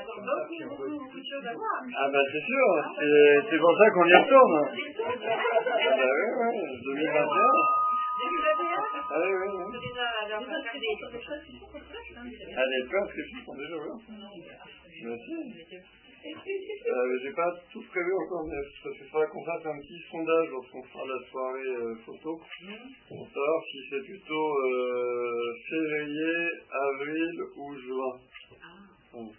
encore beaucoup, beaucoup, beaucoup de choses à voir. Ah bah c'est sûr, c'est pour ça qu'on y retourne. Ah bah oui, oui, 2021. 2021 Ah oui, oui, oui. Fait des sont complexes, hein. Ah, sont déjà ouvertes. Merci. Euh, J'ai pas tout prévu encore, mais parce qu'il faudra qu'on fasse un petit sondage lorsqu'on fera la soirée euh, photo pour savoir si c'est plutôt euh, février, avril ou juin. Donc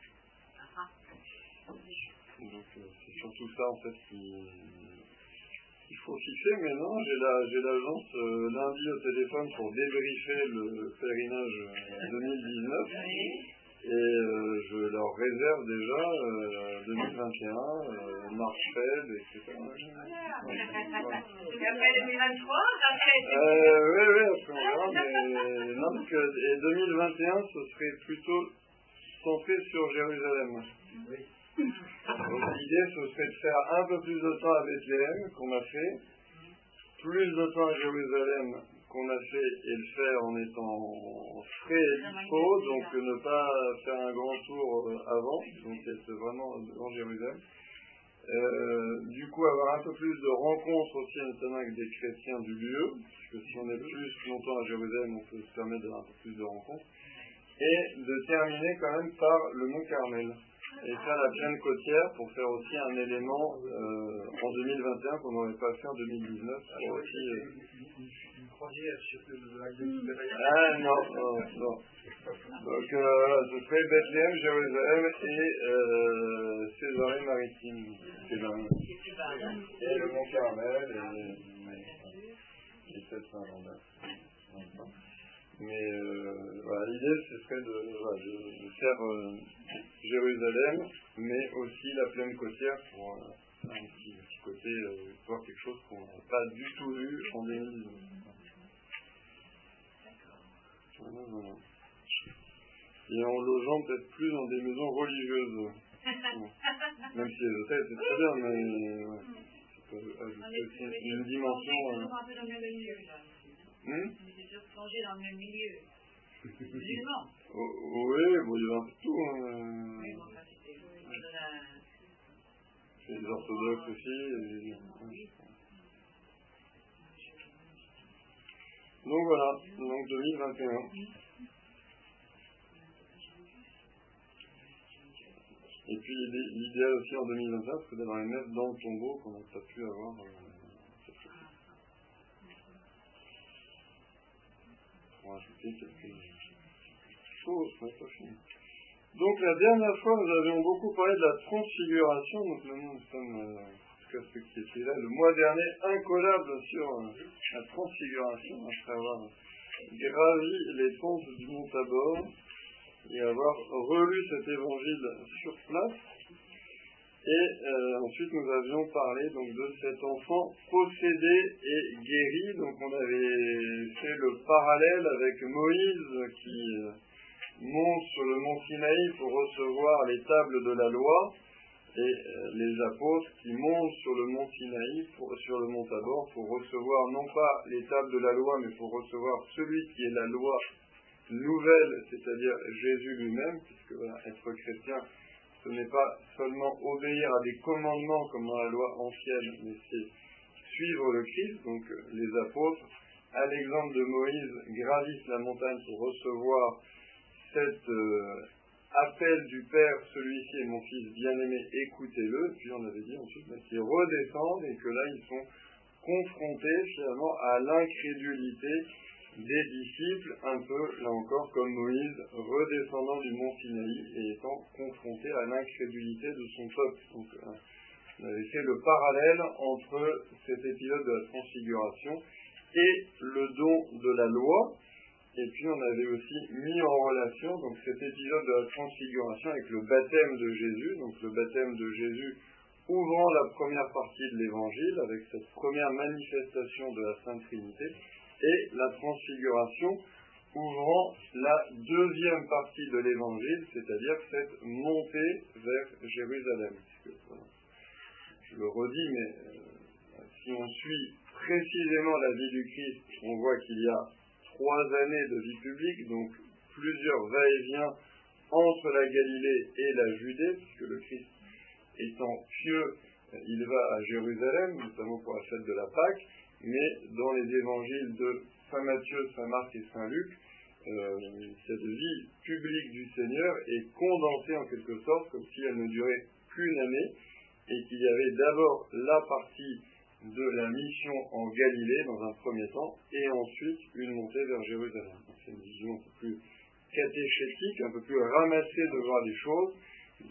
euh, c'est surtout ça en fait qui il faut fixer, mais non, j'ai la j'ai l'agence euh, lundi au téléphone pour débriefer le pèlerinage euh, 2019 et euh, je leur réserve déjà euh, 2021, euh, Marchfeld, etc. Voilà. Et après 2023, après, oui, oui, après on verra, mais non, donc, et 2021, ce serait plutôt centré sur Jérusalem. Donc l'idée, ce serait de faire un peu plus de temps à Bethléem, qu'on a fait, plus de temps à Jérusalem, qu'on a fait, et le faire en étant frais et dispo, donc ne pas faire un grand tour euh, avant, donc être vraiment dans Jérusalem. Euh, du coup, avoir un peu plus de rencontres aussi, notamment avec des chrétiens du lieu, parce que si on est plus longtemps à Jérusalem, on peut se permettre d'avoir un peu plus de rencontres, et de terminer quand même par le Mont Carmel, et faire la plaine côtière pour faire aussi un élément euh, en 2021 qu'on n'aurait pas fait en 2019. pour aussi, euh, ah non, non, non. Donc euh, ce serait Bethléem, Jérusalem et euh, Césarée maritime. Césarée. Et le Mont Carmel et, et peut-être Saint-Lambert. Mais euh, voilà, l'idée ce serait de, voilà, de, de faire euh, Jérusalem, mais aussi la plaine côtière pour euh, un petit, petit côté, voir quelque chose qu'on n'a pas du tout vu en 2019. Voilà, voilà. Et en logeant peut-être plus dans des maisons religieuses. Même si les hôtels c'est très bien, mais ouais. ça peut ajouter aussi une dimension. On était toujours plongés dans le même milieu. Musulmans. Oh, oui, bon, il y a un peu de tout. Hein. Oui, bon, ça, c'était de la... C'est les orthodoxes aussi. et- Donc voilà, donc 2021. Et puis l'idée- l'idéal aussi en 2021, c'est d'avoir les mettre dans le tombeau qu'on n'a pas pu avoir. euh, cette fois. Donc la dernière fois, nous avions beaucoup parlé de la transfiguration, donc maintenant nous sommes, euh, qui là, le mois dernier, incollables sur euh, la transfiguration, après avoir gravi les pentes du mont Tabor et avoir relu cet évangile sur place. Et euh, ensuite nous avions parlé donc de cet enfant possédé et guéri. Donc on avait fait le parallèle avec Moïse qui euh, monte sur le mont Sinaï pour recevoir les tables de la loi et euh, les apôtres qui montent sur le mont Sinaï, pour- sur le mont Tabor, pour recevoir non pas les tables de la loi, mais pour recevoir celui qui est la loi nouvelle, c'est-à-dire Jésus lui-même, puisque voilà, être chrétien, ce n'est pas seulement obéir à des commandements comme dans la loi ancienne, mais c'est suivre le Christ, donc les apôtres, à l'exemple de Moïse, gravissent la montagne pour recevoir cet euh, appel du Père, celui-ci est mon fils bien-aimé, écoutez-le. Puis on avait dit ensuite qu'ils redescendent et que là ils sont confrontés finalement à l'incrédulité des disciples, un peu là encore comme Moïse, redescendant du mont Sinaï et étant confronté à l'incrédulité de son peuple. Donc euh, on avait fait le parallèle entre cet épisode de la transfiguration et le don de la loi. Et puis on avait aussi mis en relation donc cet épisode de la transfiguration avec le baptême de Jésus, donc le baptême de Jésus ouvrant la première partie de l'évangile avec cette première manifestation de la Sainte Trinité et la transfiguration ouvrant la deuxième partie de l'évangile, c'est-à-dire cette montée vers Jérusalem. Je le redis, mais euh, si on suit précisément la vie du Christ, on voit qu'il y a trois années de vie publique, donc plusieurs va-et-vient entre la Galilée et la Judée, puisque le Christ étant pieux, il va à Jérusalem, notamment pour la fête de la Pâque, mais dans les évangiles de Saint Matthieu, Saint Marc et Saint Luc, euh, cette vie publique du Seigneur est condensée en quelque sorte, comme si elle ne durait qu'une année, et qu'il y avait d'abord la partie de la mission en Galilée dans un premier temps, et ensuite une montée vers Jérusalem. C'est une vision un peu plus catéchétique, un peu plus ramassée de voir les choses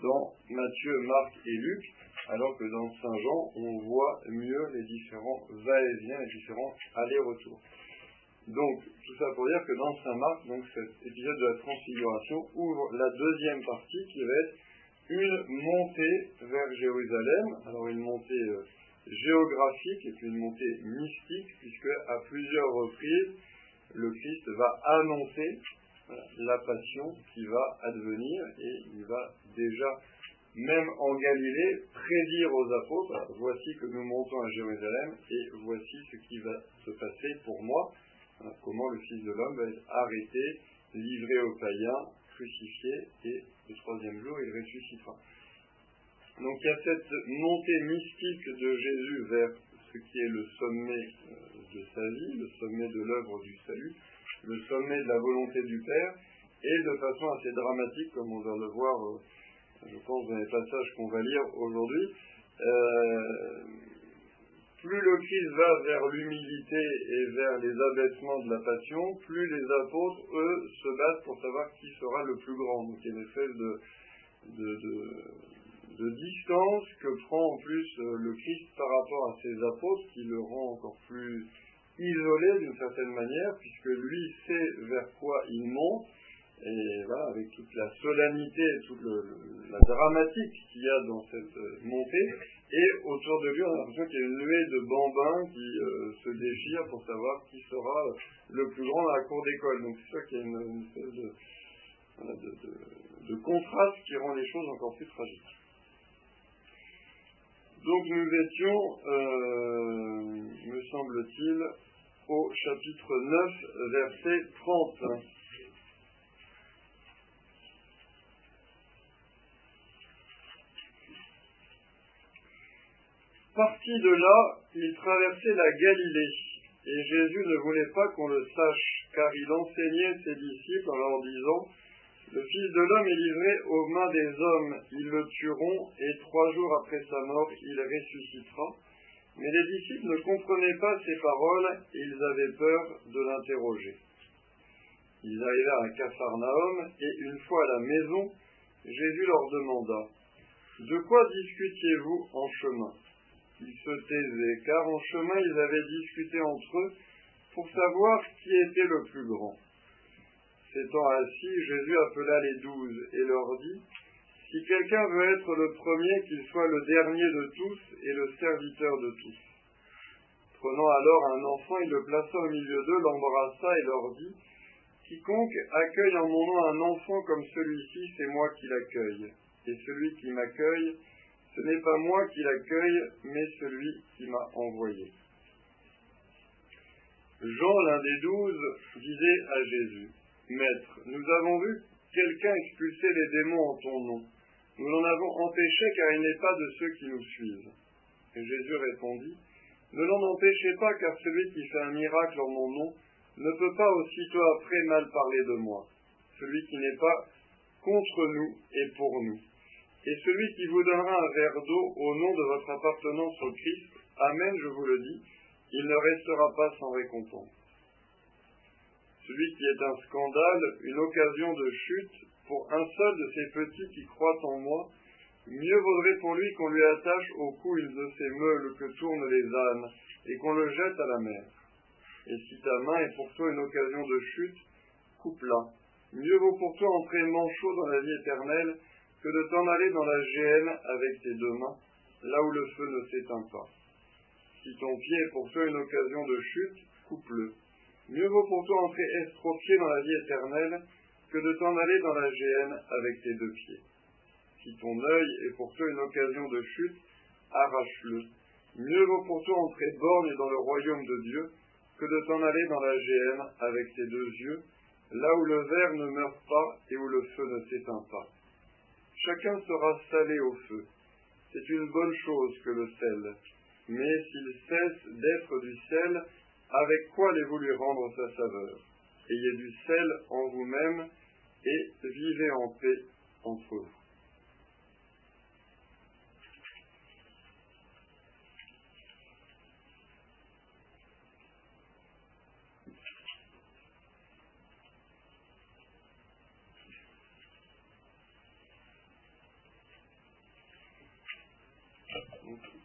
dans Matthieu, Marc et Luc, alors que dans Saint Jean, on voit mieux les différents va-et-vient, les différents allers-retours. Donc, tout ça pour dire que dans Saint Marc, donc cet épisode de la transfiguration ouvre la deuxième partie qui va être une montée vers Jérusalem. Alors une montée euh, géographique et puis une montée mystique, puisque à plusieurs reprises, le Christ va annoncer la passion qui va advenir et il va déjà, même en Galilée, prédire aux apôtres, voici que nous montons à Jérusalem et voici ce qui va se passer pour moi, comment le Fils de l'homme va être arrêté, livré aux païens, crucifié et le troisième jour il ressuscitera. Donc il y a cette montée mystique de Jésus vers ce qui est le sommet euh, de sa vie, le sommet de l'œuvre du salut, le sommet de la volonté du Père, et de façon assez dramatique, comme on va le voir, euh, je pense, dans les passages qu'on va lire aujourd'hui. Euh, plus le Christ va vers l'humilité et vers les abaissements de la passion, plus les apôtres, eux, se battent pour savoir qui sera le plus grand. Donc il y a une espèce de, distance que prend en plus euh, le Christ par rapport à ses apôtres, qui le rend encore plus isolé d'une certaine manière, puisque lui sait vers quoi il monte, et voilà, avec toute la solennité, toute la dramatique qu'il y a dans cette euh, montée, et autour de lui, on a l'impression qu'il y a une nuée de bambins qui euh, se déchirent pour savoir qui sera le plus grand dans la cour d'école. Donc c'est ça qui est une, espèce de, de, contraste qui rend les choses encore plus tragiques. Donc nous étions, euh, me semble-t-il, au chapitre 9, verset 30. Parti de là, il traversait la Galilée, et Jésus ne voulait pas qu'on le sache, car il enseignait ses disciples en leur disant, Le Fils de l'homme est livré aux mains des hommes, ils le tueront, et trois jours après sa mort, il ressuscitera. Mais les disciples ne comprenaient pas ces paroles, et ils avaient peur de l'interroger. Ils arrivèrent à Capharnaüm, et une fois à la maison, Jésus leur demanda, De quoi discutiez-vous en chemin? Ils se taisaient, car en chemin ils avaient discuté entre eux pour savoir qui était le plus grand. S'étant assis, Jésus appela les douze et leur dit, Si quelqu'un veut être le premier, qu'il soit le dernier de tous et le serviteur de tous. Prenant alors un enfant, il le plaça au milieu d'eux, l'embrassa et leur dit, Quiconque accueille en mon nom un enfant comme celui-ci, c'est moi qui l'accueille. Et celui qui m'accueille, ce n'est pas moi qui l'accueille, mais celui qui m'a envoyé. Jean, l'un des douze, disait à Jésus, Maître, nous avons vu quelqu'un expulser les démons en ton nom. Nous l'en avons empêché car il n'est pas de ceux qui nous suivent. Et Jésus répondit, Ne l'en empêchez pas car celui qui fait un miracle en mon nom ne peut pas aussitôt après mal parler de moi. Celui qui n'est pas contre nous est pour nous. Et celui qui vous donnera un verre d'eau au nom de votre appartenance au Christ, Amen, je vous le dis, il ne restera pas sans récompense. Celui qui est un scandale, une occasion de chute pour un seul de ces petits qui croient en moi, mieux vaudrait pour lui qu'on lui attache au cou une de ces meules que tournent les ânes et qu'on le jette à la mer. Et si ta main est pour toi une occasion de chute, coupe-la. Mieux vaut pour toi entrer manchot dans la vie éternelle que de t'en aller dans la géhenne avec tes deux mains, là où le feu ne s'éteint pas. Si ton pied est pour toi une occasion de chute, coupe-le. Mieux vaut pour toi entrer estropié dans la vie éternelle que de t'en aller dans la géhenne avec tes deux pieds. Si ton œil est pour toi une occasion de chute, arrache-le. Mieux vaut pour toi entrer borgne dans le royaume de Dieu que de t'en aller dans la géhenne avec tes deux yeux. là où le verre ne meurt pas et où le feu ne s'éteint pas. Chacun sera salé au feu. C'est une bonne chose que le sel, mais s'il cesse d'être du sel, avec quoi allez-vous lui rendre sa saveur? Ayez du sel en vous-même et vivez en paix entre vous.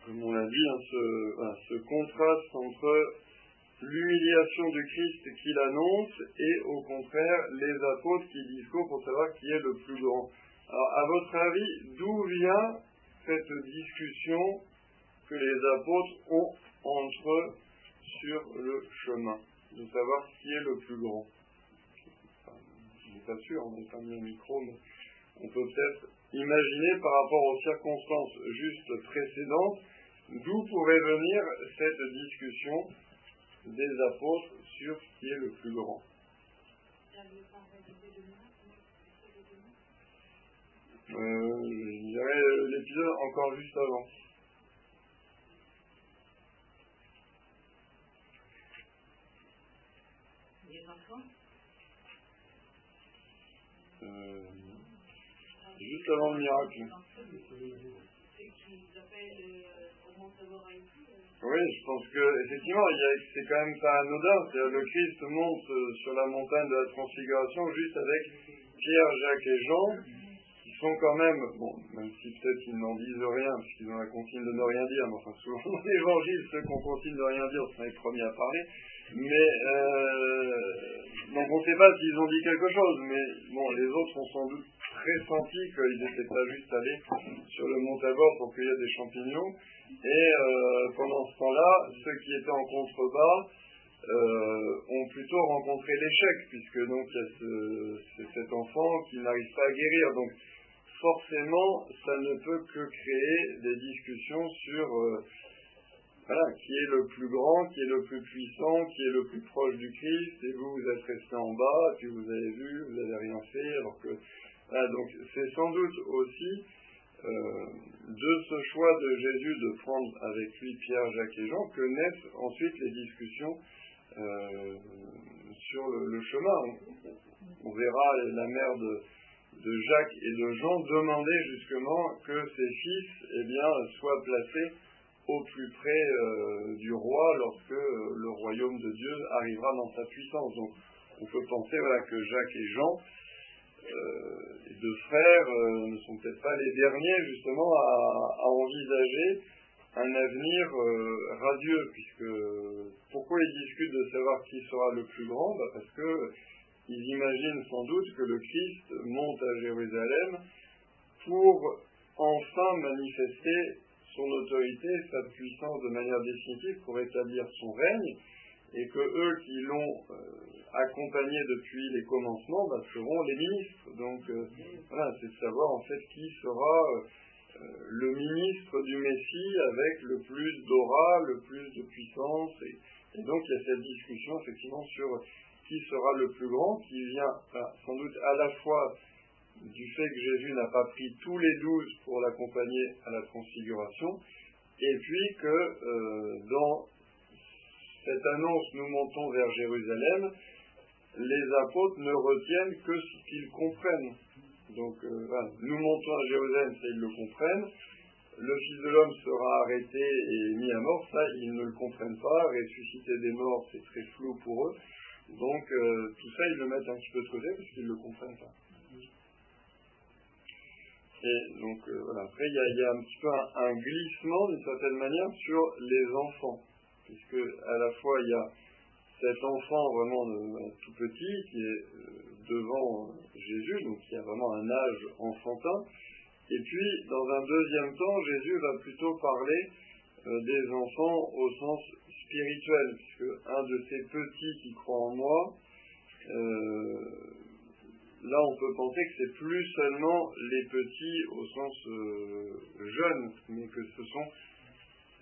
comme ce, contraste entre l'humiliation du Christ qu'il annonce et au contraire les apôtres qui discourent pour savoir qui est le plus grand. Alors, à votre avis, d'où vient cette discussion que les apôtres ont entre eux sur le chemin, de savoir qui est le plus grand? Je n'est pas sûr, on n'a pas mis un micro, mais on peut peut-être imaginer par rapport aux circonstances juste précédentes d'où pourrait venir cette discussion des apôtres sur ce qui est le plus grand. Euh, je dirais l'épisode encore juste avant. Les enfants euh, Juste avant le miracle. Oui, je pense que effectivement, c'est quand même pas anodin. Le Christ monte euh, sur la montagne de la transfiguration juste avec Pierre, Jacques et Jean, qui sont quand même, bon, même si peut-être ils n'en disent rien, puisqu'ils ont la consigne de ne rien dire, mais enfin souvent dans l'évangile, ceux qui ont consigne de rien dire sont les premiers à parler. Mais euh, donc on ne sait pas s'ils ont dit quelque chose, mais bon, les autres ont sans doute très senti qu'ils n'étaient pas juste allés sur le mont Tabor pour cueillir des champignons. Et euh, pendant ce temps-là, ceux qui étaient en contrebas euh, ont plutôt rencontré l'échec, puisque donc il y a ce, cet enfant qui n'arrive pas à guérir. Donc forcément, ça ne peut que créer des discussions sur euh, qui est le plus grand, qui est le plus puissant, qui est le plus proche du Christ, et vous, vous êtes resté en bas, puis vous avez vu, vous n'avez rien fait, alors que... Voilà, donc c'est sans doute aussi euh, de ce choix de Jésus de prendre avec lui Pierre, Jacques et Jean que naissent ensuite les discussions euh, sur le, chemin. On, verra la mère de, Jacques et de Jean demander justement que ses fils eh soient placés au plus près euh, du roi lorsque le royaume de Dieu arrivera dans sa puissance. Donc on peut penser voilà, que Jacques et Jean euh, les deux frères euh, ne sont peut-être pas les derniers justement à, envisager un avenir euh, radieux, puisque pourquoi ils discutent de savoir qui sera le plus grand? Bah, Parce que ils imaginent sans doute que le Christ monte à Jérusalem pour enfin manifester son autorité, sa puissance de manière définitive pour établir son règne, et que eux qui l'ont accompagnés depuis les commencements bah, seront les ministres. Donc euh, c'est de savoir en fait qui sera euh, le ministre du Messie avec le plus d'aura, le plus de puissance. Et, donc il y a cette discussion effectivement sur qui sera le plus grand, qui vient sans doute à la fois du fait que Jésus n'a pas pris tous les douze pour l'accompagner à la transfiguration, et puis que euh, dans cette annonce nous montons vers Jérusalem, les apôtres ne retiennent que ce qu'ils comprennent. Donc, euh, nous montons à Jérusalem, ça ils le comprennent. Le Fils de l'homme sera arrêté et mis à mort, ça ils ne le comprennent pas. Ressusciter des morts, c'est très flou pour eux. Donc, euh, tout ça, ils le mettent un petit peu de côté parce qu'ils ne le comprennent pas. Et donc, euh, voilà. Après, il y, a un petit peu un glissement, d'une certaine manière, sur les enfants. Puisque, à la fois, il y a cet enfant vraiment tout petit qui est euh, devant Jésus, donc qui a vraiment un âge enfantin. Et puis, dans un deuxième temps, Jésus va plutôt parler euh, des enfants au sens spirituel, puisque un de ces petits qui croient en moi, euh, là on peut penser que c'est plus seulement les petits au sens jeune, mais que ce sont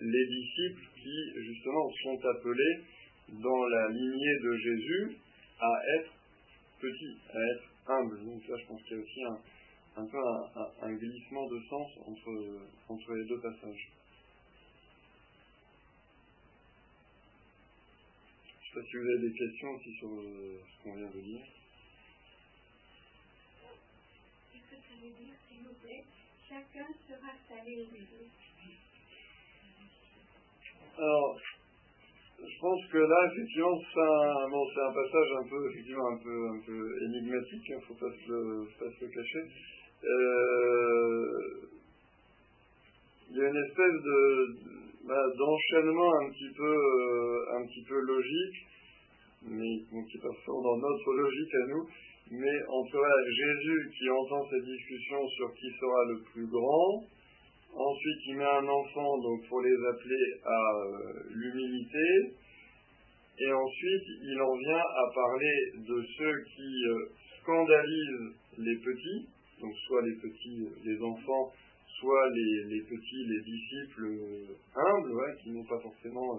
les disciples qui justement sont appelés dans la lignée de Jésus à être petit à être humble. Donc là, je pense qu'il y a aussi un, peu un, glissement de sens entre, les deux passages. Je ne sais pas si vous avez des questions aussi sur euh, ce qu'on vient de dire. Qu'est-ce que ça veut dire, s'il vous plaît? Chacun sera Alors, je pense que là, effectivement, c'est un, bon, passage un peu, effectivement, un peu, un peu énigmatique, il hein, ne faut pas se le, cacher. Euh, il y a une espèce de, d'enchaînement un petit peu, euh, un petit peu logique, mais qui passe dans notre logique à nous, mais entre Jésus qui entend cette discussion sur qui sera le plus grand, Ensuite, il met un enfant donc pour les appeler à euh, l'humilité. Et ensuite, il en vient à parler de ceux qui euh, scandalisent les petits, donc soit les petits, euh, les enfants, soit les, petits, les disciples humbles, qui n'ont pas forcément,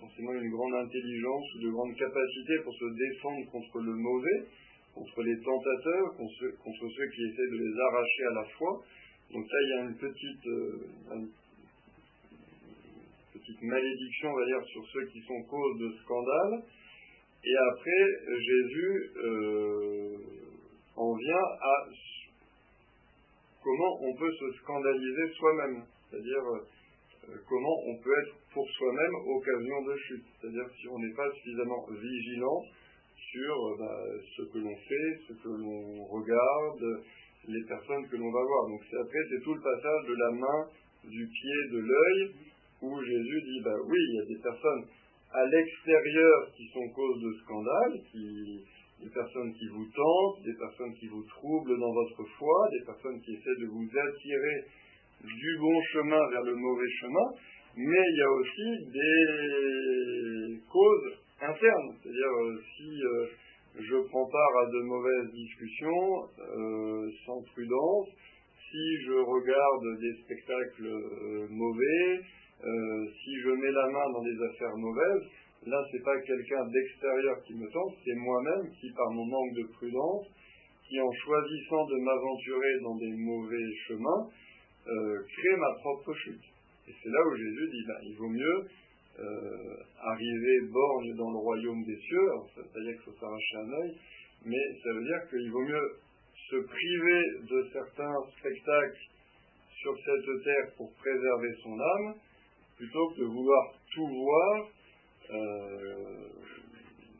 forcément une grande intelligence ou de grandes capacités pour se défendre contre le mauvais, contre les tentateurs, contre ceux qui essaient de les arracher à la foi. Donc là, il y a une petite, euh, petite malédiction, on va dire, sur ceux qui sont cause de scandale. Et après, Jésus euh, en vient à comment on peut se scandaliser soi-même, c'est-à-dire euh, comment on peut être pour soi-même occasion de chute, c'est-à-dire si on n'est pas suffisamment vigilant sur bah, ce que l'on fait, ce que l'on regarde, les personnes que l'on va voir. Donc c'est après, c'est tout le passage de la main, du pied, de l'œil, où Jésus dit, bah oui, il y a des personnes à l'extérieur qui sont cause de scandale, des personnes qui vous tentent, des personnes qui vous troublent dans votre foi, des personnes qui essaient de vous attirer du bon chemin vers le mauvais chemin, mais il y a aussi des causes internes. C'est-à-dire, euh, si euh, je prends part à de mauvaises discussions euh, sans prudence, si je regarde des spectacles euh, mauvais, euh, si je mets la main dans des affaires mauvaises, là c'est pas quelqu'un d'extérieur qui me tente, c'est moi-même qui par mon manque de prudence, qui en choisissant de m'aventurer dans des mauvais chemins, crée ma propre chute. Et c'est là où Jésus dit, ben, il vaut mieux euh, arriver borgne dans le royaume des cieux, ça veut dire qu'il faut s'arracher un œil, mais ça veut dire qu'il vaut mieux se priver de certains spectacles sur cette terre pour préserver son âme, plutôt que de vouloir tout voir. Euh,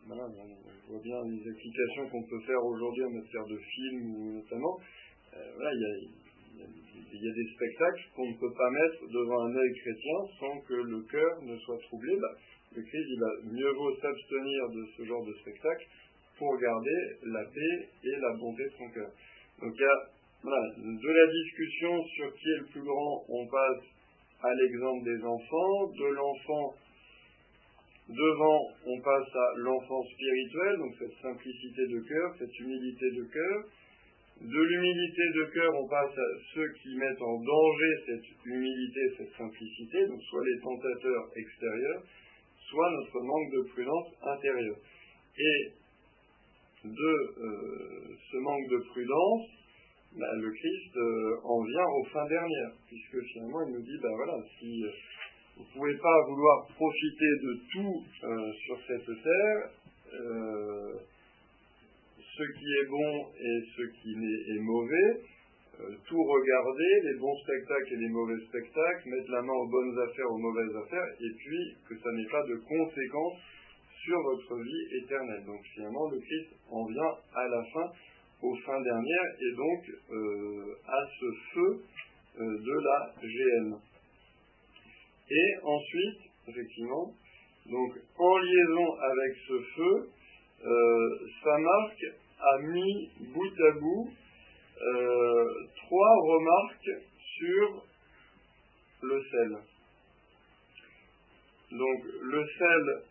voilà, on voit bien les applications qu'on peut faire aujourd'hui en matière de films, notamment. Euh, voilà, il y a, il y a des spectacles qu'on ne peut pas mettre devant un œil chrétien sans que le cœur ne soit troublé. Le Christ dit bah, mieux vaut s'abstenir de ce genre de spectacle pour garder la paix et la bonté de son cœur. Donc il y a de la discussion sur qui est le plus grand, on passe à l'exemple des enfants, de l'enfant devant, on passe à l'enfant spirituel, donc cette simplicité de cœur, cette humilité de cœur, de l'humilité de cœur, on passe à ceux qui mettent en danger cette humilité, cette simplicité, donc soit les tentateurs extérieurs, soit notre manque de prudence intérieure. Et de euh, ce manque de prudence, bah, le Christ euh, en vient aux fins dernières, puisque finalement il nous dit, ben voilà, si euh, vous ne pouvez pas vouloir profiter de tout sur cette terre, ce qui est bon et ce qui est mauvais, euh, tout regarder, les bons spectacles et les mauvais spectacles, mettre la main aux bonnes affaires, aux mauvaises affaires, et puis que ça n'ait pas de conséquences sur votre vie éternelle. Donc finalement, le Christ en vient à la fin, aux fins dernières, et donc euh, à ce feu euh, de la GN. Et ensuite, effectivement, donc en liaison avec ce feu, ça marque a mis bout à bout euh, trois remarques sur le sel. Donc le sel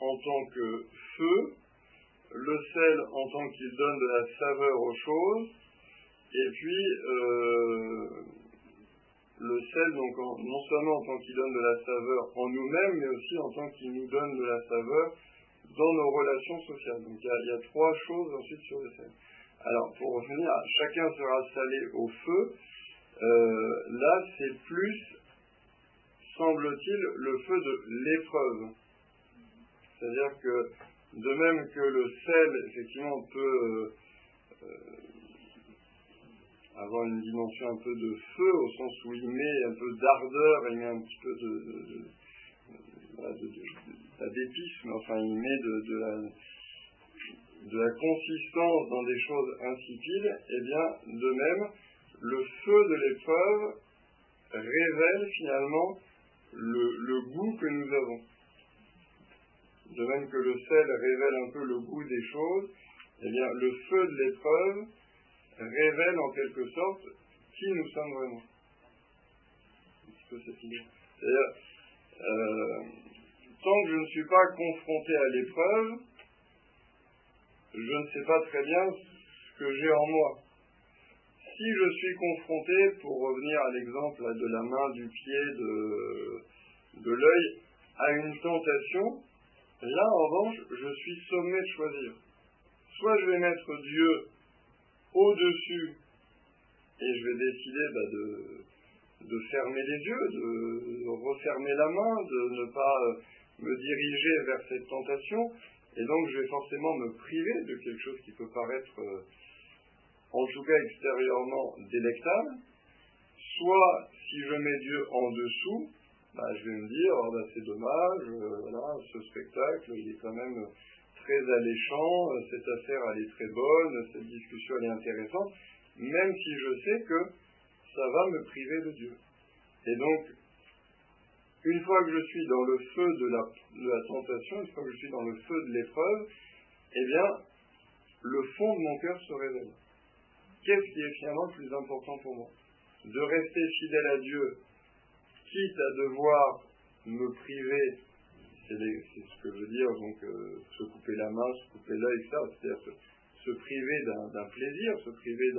en tant que feu, le sel en tant qu'il donne de la saveur aux choses, et puis euh, le sel donc non seulement en tant qu'il donne de la saveur en nous-mêmes, mais aussi en tant qu'il nous donne de la saveur dans nos relations sociales. Donc il y, a, trois choses ensuite sur le sel. Alors pour revenir, chacun sera salé au feu. Euh, là, c'est plus, semble-t-il, le feu de l'épreuve. C'est-à-dire que de même que le sel, effectivement, peut euh, avoir une dimension un peu de feu, au sens où il met un peu d'ardeur, il met un petit peu de, d'épices, enfin il met de, la, consistance dans des choses insipides, et eh bien de même, le feu de l'épreuve révèle finalement le, le goût que nous avons. De même que le sel révèle un peu le goût des choses, eh bien le feu de l'épreuve révèle en quelque sorte qui nous sommes vraiment. C'est-à-dire, euh, tant que je ne suis pas confronté à l'épreuve, je ne sais pas très bien ce que j'ai en moi. Si je suis confronté, pour revenir à l'exemple de la main, du pied, de, l'œil, à une tentation, là en revanche, je suis sommé de choisir. Soit je vais mettre Dieu au-dessus et je vais décider bah, de, de, fermer les yeux, de refermer la main, de ne pas euh, me diriger vers cette tentation, et donc je vais forcément me priver de quelque chose qui peut paraître, euh, en tout cas extérieurement, délectable. Soit, si je mets Dieu en dessous, bah, je vais me dire, oh, bah, c'est dommage, euh, ce spectacle, il est quand même très alléchant, euh, cette affaire elle est très bonne, cette discussion elle est intéressante, même si je sais que ça va me priver de Dieu. Et donc, une fois que je suis dans le feu de la, de la tentation, une fois que je suis dans le feu de l'épreuve, eh bien, le fond de mon cœur se révèle. Qu'est-ce qui est finalement le plus important pour moi? De rester fidèle à Dieu, quitte à devoir me priver c'est ce que veut dire donc euh, se couper la main, se couper l'œil, etc. C'est-à-dire se, priver d'un plaisir, se priver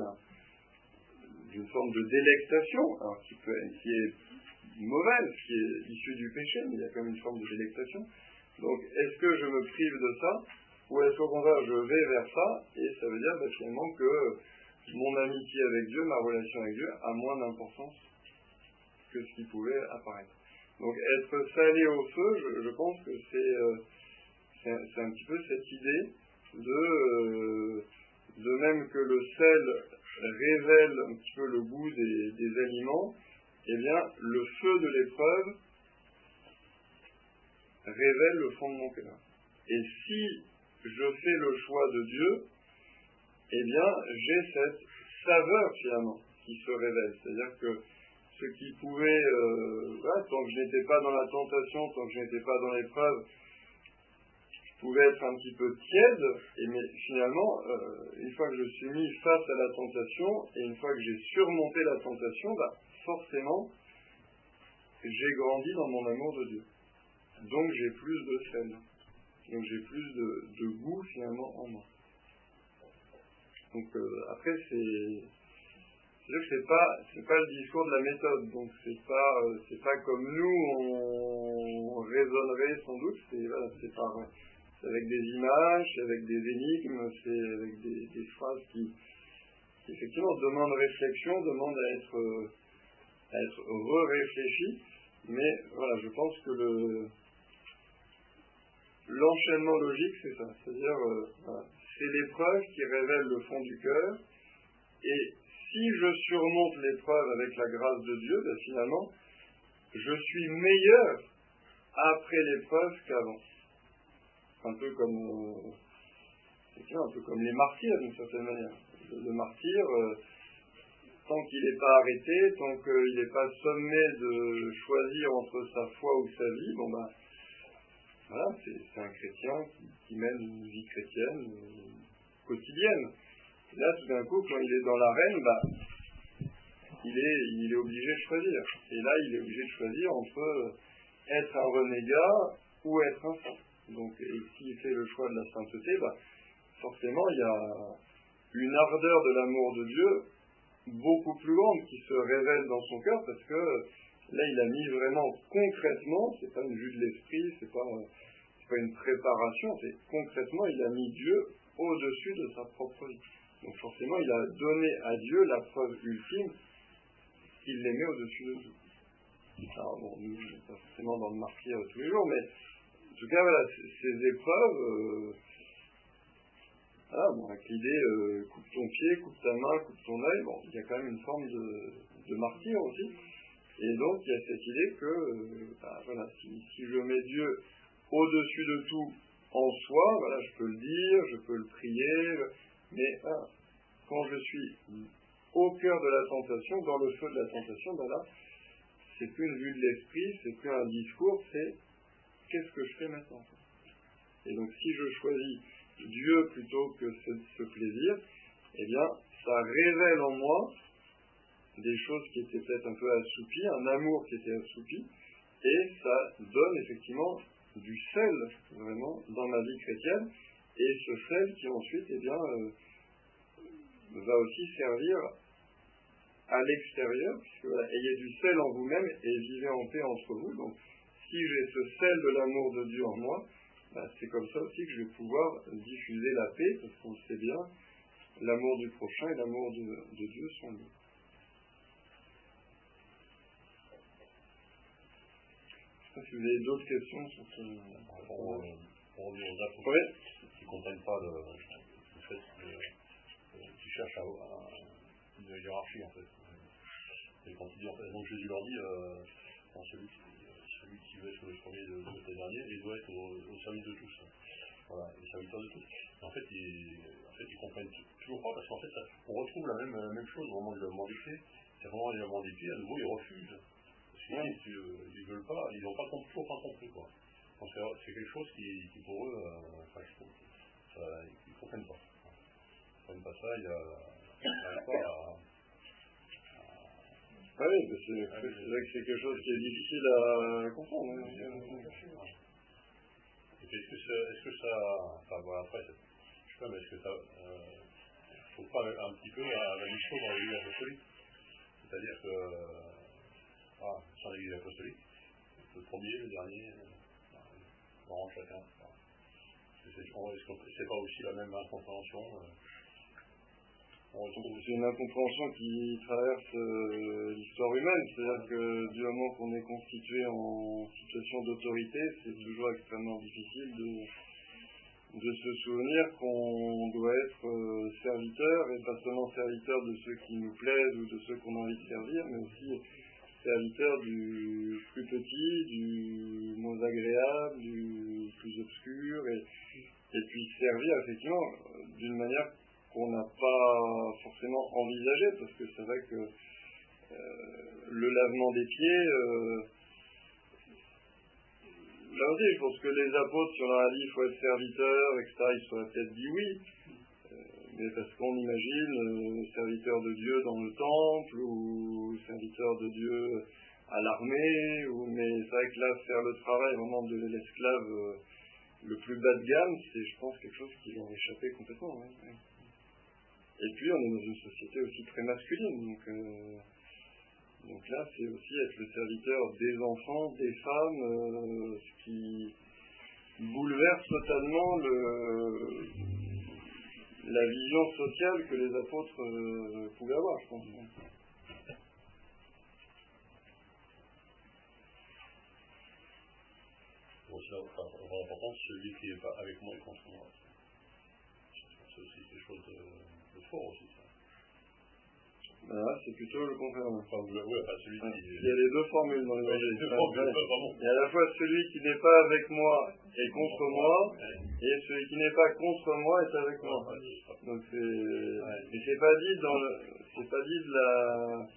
d'une forme de délectation, qui, peut, qui est mauvaise, qui est issue du péché, mais il y a quand même une forme de délectation. Donc, est-ce que je me prive de ça, ou est-ce qu'au contraire je vais vers ça, et ça veut dire bah, finalement que mon amitié avec Dieu, ma relation avec Dieu, a moins d'importance que ce qui pouvait apparaître. Donc être salé au feu, je, pense que euh, c'est un, petit peu cette idée de, euh, de même que le sel révèle un petit peu le goût des, aliments, eh bien le feu de l'épreuve révèle le fond de mon cœur. Et si je fais le choix de Dieu, eh bien j'ai cette saveur finalement qui se révèle. C'est-à-dire que ce qui pouvait, euh, tant que je n'étais pas dans la tentation, tant que je n'étais pas dans l'épreuve, je pouvais être un petit peu tiède, et mais finalement, euh, une fois que je suis mis face à la tentation, et une fois que j'ai surmonté la tentation, bah, forcément, j'ai grandi dans mon amour de Dieu. Donc j'ai plus de sel. Donc j'ai plus de, goût finalement en moi. Donc euh, après c'est c'est c'est pas c'est pas le discours de la méthode, donc c'est pas euh, c'est pas comme nous on raisonnerait sans doute, c'est voilà, c'est avec des images, c'est avec des énigmes, c'est avec des, phrases qui, effectivement demandent réflexion, demandent à être à être re-réfléchies, mais voilà, je pense que le l'enchaînement logique c'est ça, c'est-à-dire euh, c'est l'épreuve qui révèle le fond du cœur et si je surmonte l'épreuve avec la grâce de Dieu, ben finalement, je suis meilleur après l'épreuve qu'avant. Un peu comme, euh, un peu comme les martyrs d'une certaine manière. Le, martyr, euh, tant qu'il n'est pas arrêté, tant qu'il n'est pas sommé de choisir entre sa foi ou sa vie, bon ben, voilà, c'est un chrétien qui, mène une vie chrétienne euh, quotidienne. Là, tout d'un coup, quand il est dans l'arène, bah, il, est, il est obligé de choisir. Et là, il est obligé de choisir entre être un renégat ou être un saint. Donc, s'il fait le choix de la sainteté, bah, forcément, il y a une ardeur de l'amour de Dieu beaucoup plus grande qui se révèle dans son cœur parce que là, il a mis vraiment concrètement, c'est pas une vue de l'esprit, c'est pas, pas une préparation, c'est concrètement, il a mis Dieu au-dessus de sa propre vie. Donc forcément, il a donné à Dieu la preuve ultime qu'il l'aimait au-dessus de tout. Alors bon, nous, pas forcément dans le martyr tous les jours, mais en tout cas, voilà, ces épreuves, euh, bon, avec l'idée, euh, coupe ton pied, coupe ta main, coupe ton œil, bon, il y a quand même une forme de, de martyr aussi. Et donc, il y a cette idée que, euh, bah, voilà, si, je mets Dieu au-dessus de tout en soi, voilà, je peux le dire, je peux le prier, mais quand je suis au cœur de la tentation, dans le feu de la tentation, ben là, c'est plus une vue de l'esprit, c'est plus un discours, c'est qu'est-ce que je fais maintenant Et donc, si je choisis Dieu plutôt que ce, plaisir, eh bien, ça révèle en moi des choses qui étaient peut-être un peu assoupies, un amour qui était assoupi, et ça donne effectivement du sel, vraiment, dans ma vie chrétienne, et ce sel qui ensuite, eh bien, euh, va aussi servir à l'extérieur, puisque voilà, ayez du sel en vous-même et vivez en paix entre vous. Donc, si j'ai ce sel de l'amour de Dieu en moi, bah, c'est comme ça aussi que je vais pouvoir diffuser la paix, parce qu'on sait bien, l'amour du prochain et l'amour de, de Dieu sont liés. si vous avez d'autres questions sur ce. Pour, pour revenir aux apôtres oui. qui ne comprennent pas le, le fait qu'ils cherchent à, à, une hiérarchie en fait. Et quand il dit, en fait, donc Jésus leur dit, euh, celui, qui, celui qui veut être le premier de, de tes derniers, il doit être au, service de tous. Voilà, le serviteur de tous. En fait, ils, en ils comprennent toujours pas parce qu'en fait, on retrouve la même, la même chose au moment du lavement des pieds. C'est vraiment le des pieds, à nouveau, ils refusent. Parce qu'ils ne veulent pas, ils n'ont pas toujours pas compris quoi. C'est quelque chose qui, pour eux, euh, ça, ils ne comprennent pas. Ils ne comprennent pas ça, ah oui, c'est vrai que c'est quelque chose qui est difficile à comprendre. Hein. Est-ce que, est que ça, enfin voilà, après, je sais pas, mais est-ce que ça, euh, faut pas un petit peu à la mission dans l'église apostolique? C'est-à-dire que, ah, sans l'église apostolique, le premier, le dernier, euh, on chacun. Est-ce que c'est pas aussi la même incompréhension euh, c'est une incompréhension qui traverse euh, l'histoire humaine, c'est-à-dire que du moment qu'on est constitué en situation d'autorité, c'est toujours extrêmement difficile de, de se souvenir qu'on doit être euh, serviteur, et pas seulement serviteur de ceux qui nous plaisent ou de ceux qu'on a envie de servir, mais aussi serviteur du plus petit, du moins agréable, du plus obscur, et, et puis servir effectivement d'une manière qu'on n'a pas forcément envisagé, parce que c'est vrai que euh, le lavement des pieds, euh, là aussi, je pense que les apôtres, sur leur dit il faut être serviteur, etc., ils seraient peut-être dit oui, euh, mais parce qu'on imagine serviteur de Dieu dans le temple, ou serviteur de Dieu à l'armée, ou, mais c'est vrai que là, faire le travail vraiment de l'esclave le plus bas de gamme, c'est, je pense, quelque chose qui leur échappé complètement. Ouais. Et puis, on est dans une société aussi très masculine. Donc, euh, là, c'est aussi être le serviteur des enfants, des femmes, euh, ce qui bouleverse totalement le, la vision sociale que les apôtres euh, pouvaient avoir, je pense. C'est important, celui qui pas avec moi et contre moi. C'est aussi quelque chose de fort aussi, ça. Ah, c'est plutôt le contraire. Enfin, ouais, enfin, celui qui... Il y a les deux formules dans les ouais, Il y a à la fois celui qui n'est pas avec moi est contre moi, et celui qui n'est pas contre moi est avec moi. Donc c'est, mais c'est pas dit dans le, c'est pas dit de la,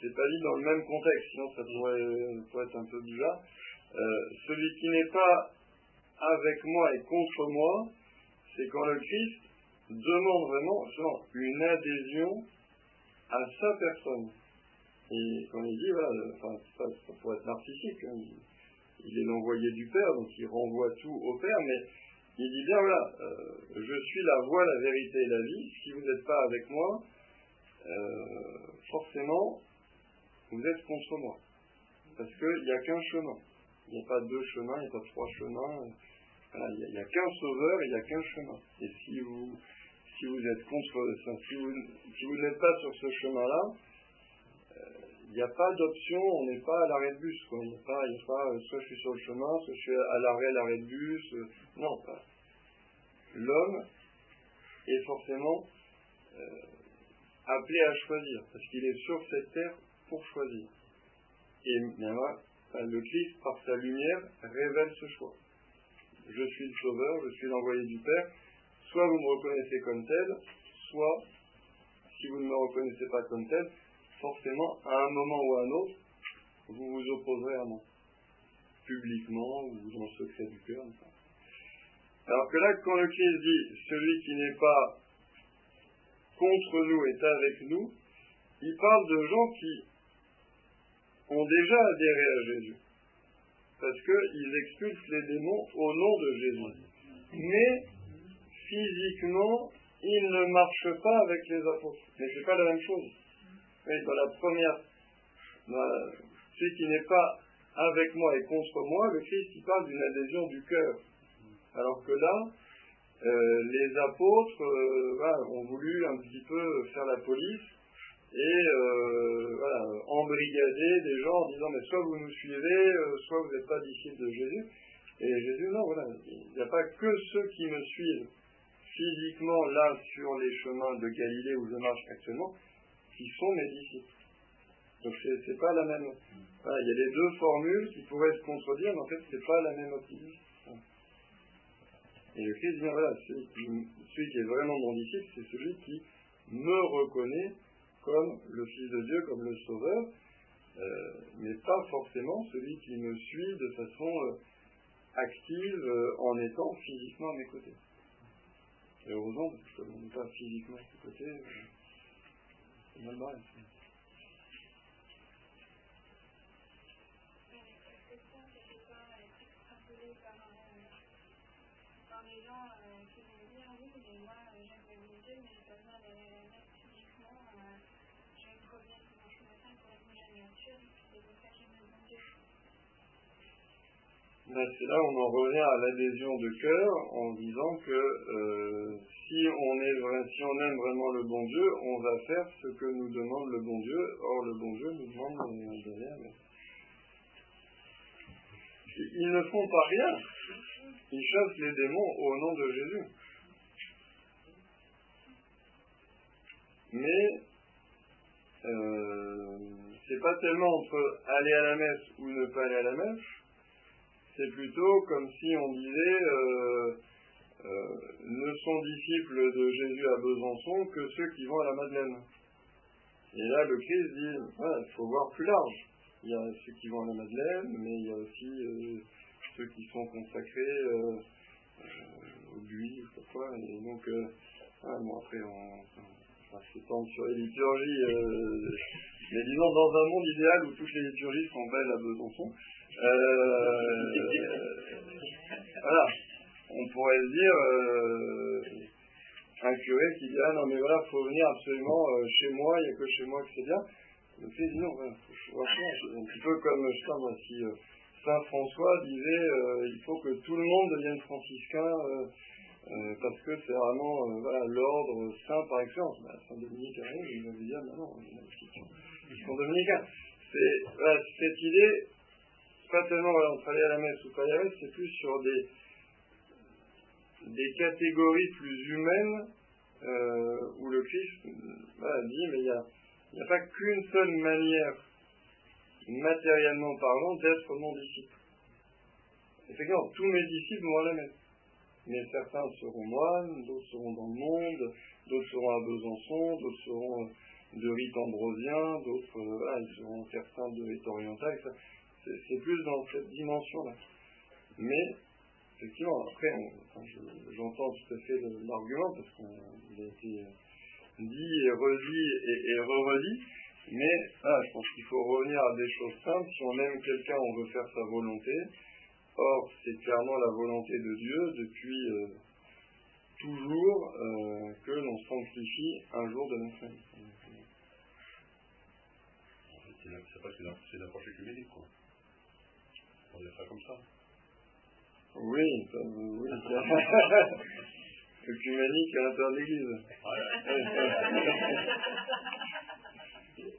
c'est pas dit dans le même contexte, sinon ça pourrait, pourrait être un peu bizarre. Euh, celui qui n'est pas avec moi et contre moi, c'est quand le Christ demande vraiment genre, une adhésion à sa personne. Et quand il dit, voilà, enfin, ça, ça pourrait être narcissique, hein, il, est l'envoyé du Père, donc il renvoie tout au Père, mais il dit bien, voilà, euh, je suis la voie, la vérité et la vie, si vous n'êtes pas avec moi, euh, forcément, vous êtes contre moi. Parce qu'il n'y a qu'un chemin. Il n'y a pas deux chemins, il n'y a pas trois chemins. Il n'y a, qu'un sauveur et il n'y a qu'un chemin. Et si vous, si vous êtes contre, si vous, si vous n'êtes pas sur ce chemin-là, il n'y a pas d'option, on n'est pas à l'arrêt de bus. Il n'y a pas, a pas euh, soit je suis sur le chemin, soit je suis à l'arrêt, l'arrêt de bus. Euh, non, pas. L'homme est forcément euh, appelé à choisir, parce qu'il est sur cette terre pour choisir. Et le Christ, par sa lumière, révèle ce choix. Je suis le Sauveur, je suis l'envoyé du Père. Soit vous me reconnaissez comme tel, soit, si vous ne me reconnaissez pas comme tel, forcément, à un moment ou à un autre, vous vous opposerez à moi. Publiquement ou dans le secret du cœur. Alors que là, quand le Christ dit celui qui n'est pas contre nous est avec nous, il parle de gens qui ont déjà adhéré à Jésus. Parce qu'ils expulsent les démons au nom de Jésus. Mais physiquement, ils ne marchent pas avec les apôtres. Mais ce n'est pas la même chose dans la première, celui qui n'est pas avec moi et contre moi, le Christ il parle d'une adhésion du cœur. Alors que là, euh, les apôtres euh, ont voulu un petit peu faire la police et euh, voilà, embrigader des gens en disant mais soit vous nous suivez, soit vous n'êtes pas disciples de Jésus. Et Jésus, non, voilà, il n'y a pas que ceux qui me suivent physiquement là sur les chemins de Galilée où je marche actuellement, qui sont mes disciples. Donc c'est pas la même. il y a les deux formules qui pourraient se contredire, mais en fait c'est pas la même opinion. Et le Christ dit voilà, celui qui, est vraiment mon disciple, c'est celui qui me reconnaît comme le Fils de Dieu, comme le Sauveur, euh, mais pas forcément celui qui me suit de façon euh, active euh, en étant physiquement à mes côtés. Et heureusement, parce que je ne pas physiquement à mes côtés, mal barré. C'est là où on en revient à l'adhésion de cœur en disant que euh, si on, est, si on aime vraiment le bon Dieu, on va faire ce que nous demande le bon Dieu. Or, le bon Dieu nous demande de rien. Ils ne font pas rien. Ils chassent les démons au nom de Jésus. Mais euh, c'est pas tellement entre aller à la messe ou ne pas aller à la messe, c'est plutôt comme si on disait euh, euh, ne sont disciples de Jésus à Besançon que ceux qui vont à la Madeleine. Et là, le Christ dit, il faut voir plus large. Il y a ceux qui vont à la Madeleine, mais il y a aussi euh, ceux qui sont consacrés au buis, ou quoi. Et donc, après, on, va s'étendre sur les liturgies. mais disons, dans un monde idéal où toutes les liturgies sont belles à Besançon, voilà on pourrait se dire, euh, un curé qui dit, ah non mais voilà, il faut venir absolument euh, chez moi, il n'y a que chez moi que c'est bien. Le fait dit non, il faut voir Un petit peu comme, je sais pas si euh, Saint François disait, il faut que tout le monde devienne franciscain, parce que c'est vraiment l'ordre saint par excellence. Bah, saint Dominique arrive, il va lui dire, bah non, ils sont dominicains. C'est, cette idée, pas tellement entre aller à la messe ou pas aller à la c'est plus sur des catégories plus humaines euh, où le Christ dit mais il n'y a, pas qu'une seule manière, matériellement parlant, d'être mon disciple. Effectivement, tous mes disciples vont à la messe. Mais certains seront moines, d'autres seront dans le monde, d'autres seront à Besançon, d'autres seront euh, de rite ambrosien, d'autres euh, seront certains de rite oriental. C'est plus dans cette dimension-là. Mais effectivement, après, j'entends tout à fait l'argument, parce qu'il a été dit et redit et, re-redit, mais je pense qu'il faut revenir à des choses simples. Si on aime quelqu'un, on veut faire sa volonté. Or, c'est clairement la volonté de Dieu depuis euh, toujours euh, que l'on sanctifie un jour de notre vie. C'est l'approche écuménique, quoi. On dire ça comme ça. Oui, ça, oui. Œcuménique à l'intérieur de l'Église.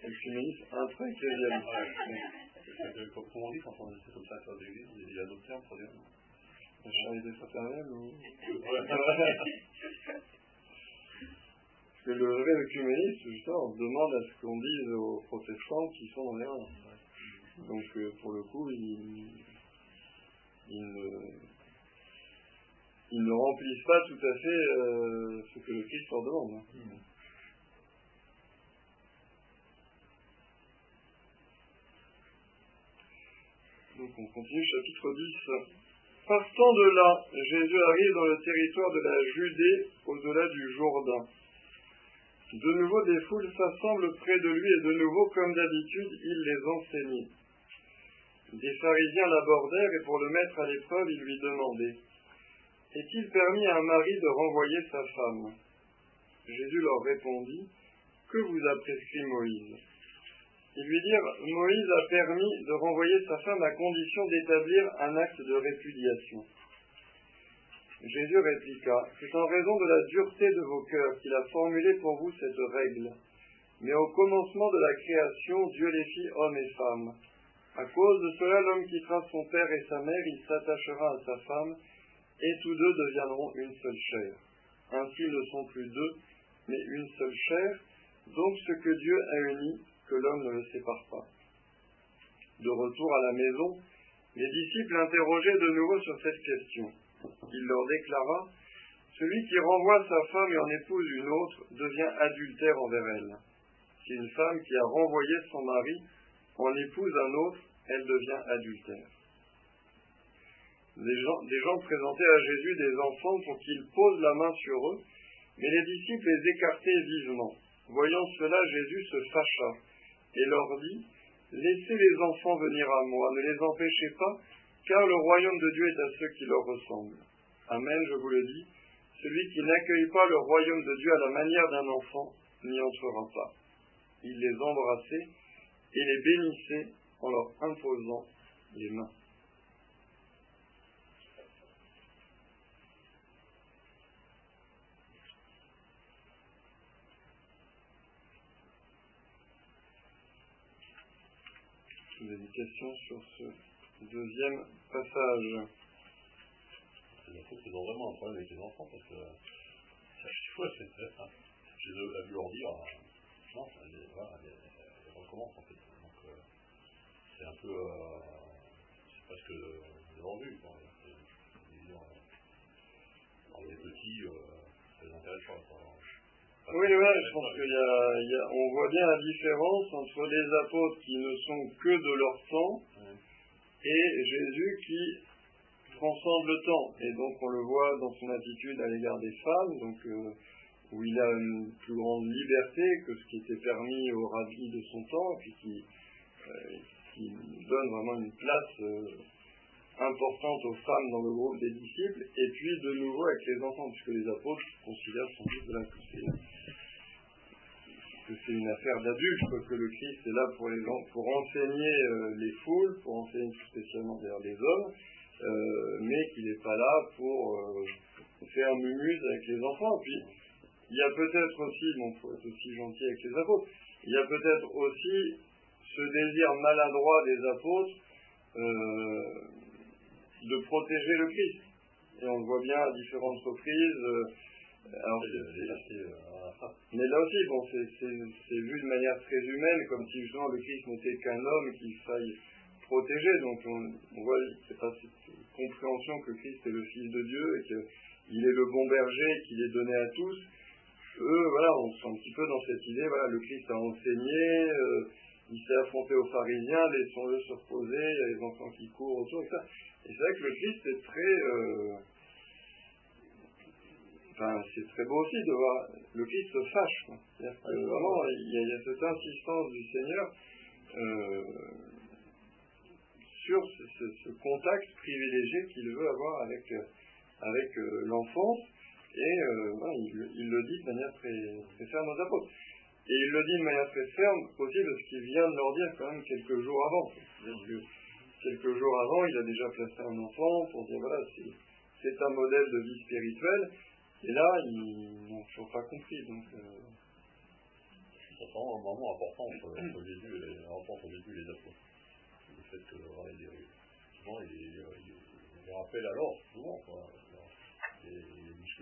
Œcuménisme intra-ecclésial. Comment on dit quand on dit comme ça à l'intérieur de l'Église Il y a d'autres termes pour dire La charité fraternelle ou... Parce que le vrai œcuménisme, justement, on demande à ce qu'on dise aux protestants qui sont dans l'erreur. Donc, euh, pour le coup, ils, ils, ne, ils ne remplissent pas tout à fait euh, ce que le Christ leur demande. hein. Donc on continue, chapitre 10. Partant de là, Jésus arrive dans le territoire de la Judée, au-delà du Jourdain. De nouveau, des foules s'assemblent près de lui et de nouveau, comme d'habitude, il les enseignait. Des pharisiens l'abordèrent et pour le mettre à l'épreuve, ils lui demandaient Est-il permis à un mari de renvoyer sa femme? Jésus leur répondit Que vous a prescrit Moïse? Ils lui dirent Moïse a permis de renvoyer sa femme à condition d'établir un acte de répudiation. Jésus répliqua C'est en raison de la dureté de vos cœurs qu'il a formulé pour vous cette règle. Mais au commencement de la création, Dieu les fit hommes et femmes. À cause de cela, l'homme quittera son père et sa mère, il s'attachera à sa femme, et tous deux deviendront une seule chair. Ainsi ne sont plus deux, mais une seule chair. Donc ce que Dieu a uni, que l'homme ne le sépare pas. De retour à la maison, les disciples l'interrogeaient de nouveau sur cette question. Il leur déclara Celui qui renvoie sa femme et en épouse une autre devient adultère envers elle. Si une femme qui a renvoyé son mari en épouse un autre, elle devient adultère. Des gens, gens présentaient à Jésus des enfants pour qu'il pose la main sur eux, mais les disciples les écartaient vivement. Voyant cela, Jésus se fâcha et leur dit Laissez les enfants venir à moi, ne les empêchez pas, car le royaume de Dieu est à ceux qui leur ressemblent. Amen, je vous le dis, celui qui n'accueille pas le royaume de Dieu à la manière d'un enfant n'y entrera pas. Il les embrassait et les bénissait en leur imposant les mains. Vous avez des questions sur ce deuxième passage Je trouve qu'ils ont vraiment un problème avec les enfants parce que chaque fois c'est très simple. J'ai dû leur dire non, en fait. Donc euh, c'est un peu. Euh, c'est parce que vous avez vu. Quoi. C'est, c'est dire, euh, alors, les petits, ça les intéresse pas. Oui, ouais, je pense qu'il y a, il y a, on voit bien la différence entre les apôtres qui ne sont que de leur temps et Jésus qui transcende le temps. Et donc on le voit dans son attitude à l'égard des femmes, donc euh, où il a une plus grande liberté que ce qui était permis aux rabbis de son temps, et puis qui, euh, qui donne vraiment une place euh, importante aux femmes dans le groupe des disciples, et puis de nouveau avec les enfants, puisque les apôtres considèrent sans doute que c'est que c'est une affaire d'adultes, que le Christ est là pour, les, pour enseigner euh, les foules, pour enseigner spécialement d'ailleurs les hommes, euh, mais qu'il n'est pas là pour euh, faire mumuse avec les enfants. Puis, il y a peut-être aussi, bon, faut être aussi gentil avec les apôtres, il y a peut-être aussi ce désir maladroit des apôtres de protéger le Christ. Et on le voit bien à différentes reprises. alors, mais là aussi, bon, c'est vu de manière très humaine, comme si justement le Christ n'était qu'un homme qu'il faille protéger. Donc on, on voit, c'est pas cette compréhension que Christ est le Fils de Dieu et qu'il est le bon berger et qu'il est donné à tous. Eux, voilà, on se sent un petit peu dans cette idée, voilà, le Christ a enseigné, euh, il s'est affronté aux pharisiens, laissons-le se reposer, il y a les enfants qui courent autour, etc. Et c'est vrai que le Christ est très... Euh, Enfin, c'est très beau aussi de voir le Christ se fâche. C'est-à-dire que vraiment, il y, a, il y, a cette insistance du Seigneur euh, sur ce, ce, ce, contact privilégié qu'il veut avoir avec, avec l'enfance. Et euh, il, le dit de manière très, ferme aux apôtres. Et il le dit de manière très ferme aussi parce qu'il vient de leur dire quand même quelques jours avant. Que quelques jours avant, il a déjà placé un enfant pour dire voilà, c'est un modèle de vie spirituelle. Et là, ils n'ont toujours pas compris. Donc, euh... C'est un moment important entre, entre Jésus et entre Jésus les apôtres. Le fait que voilà, il, souvent, il, il, il, rappelle alors, souvent, quoi.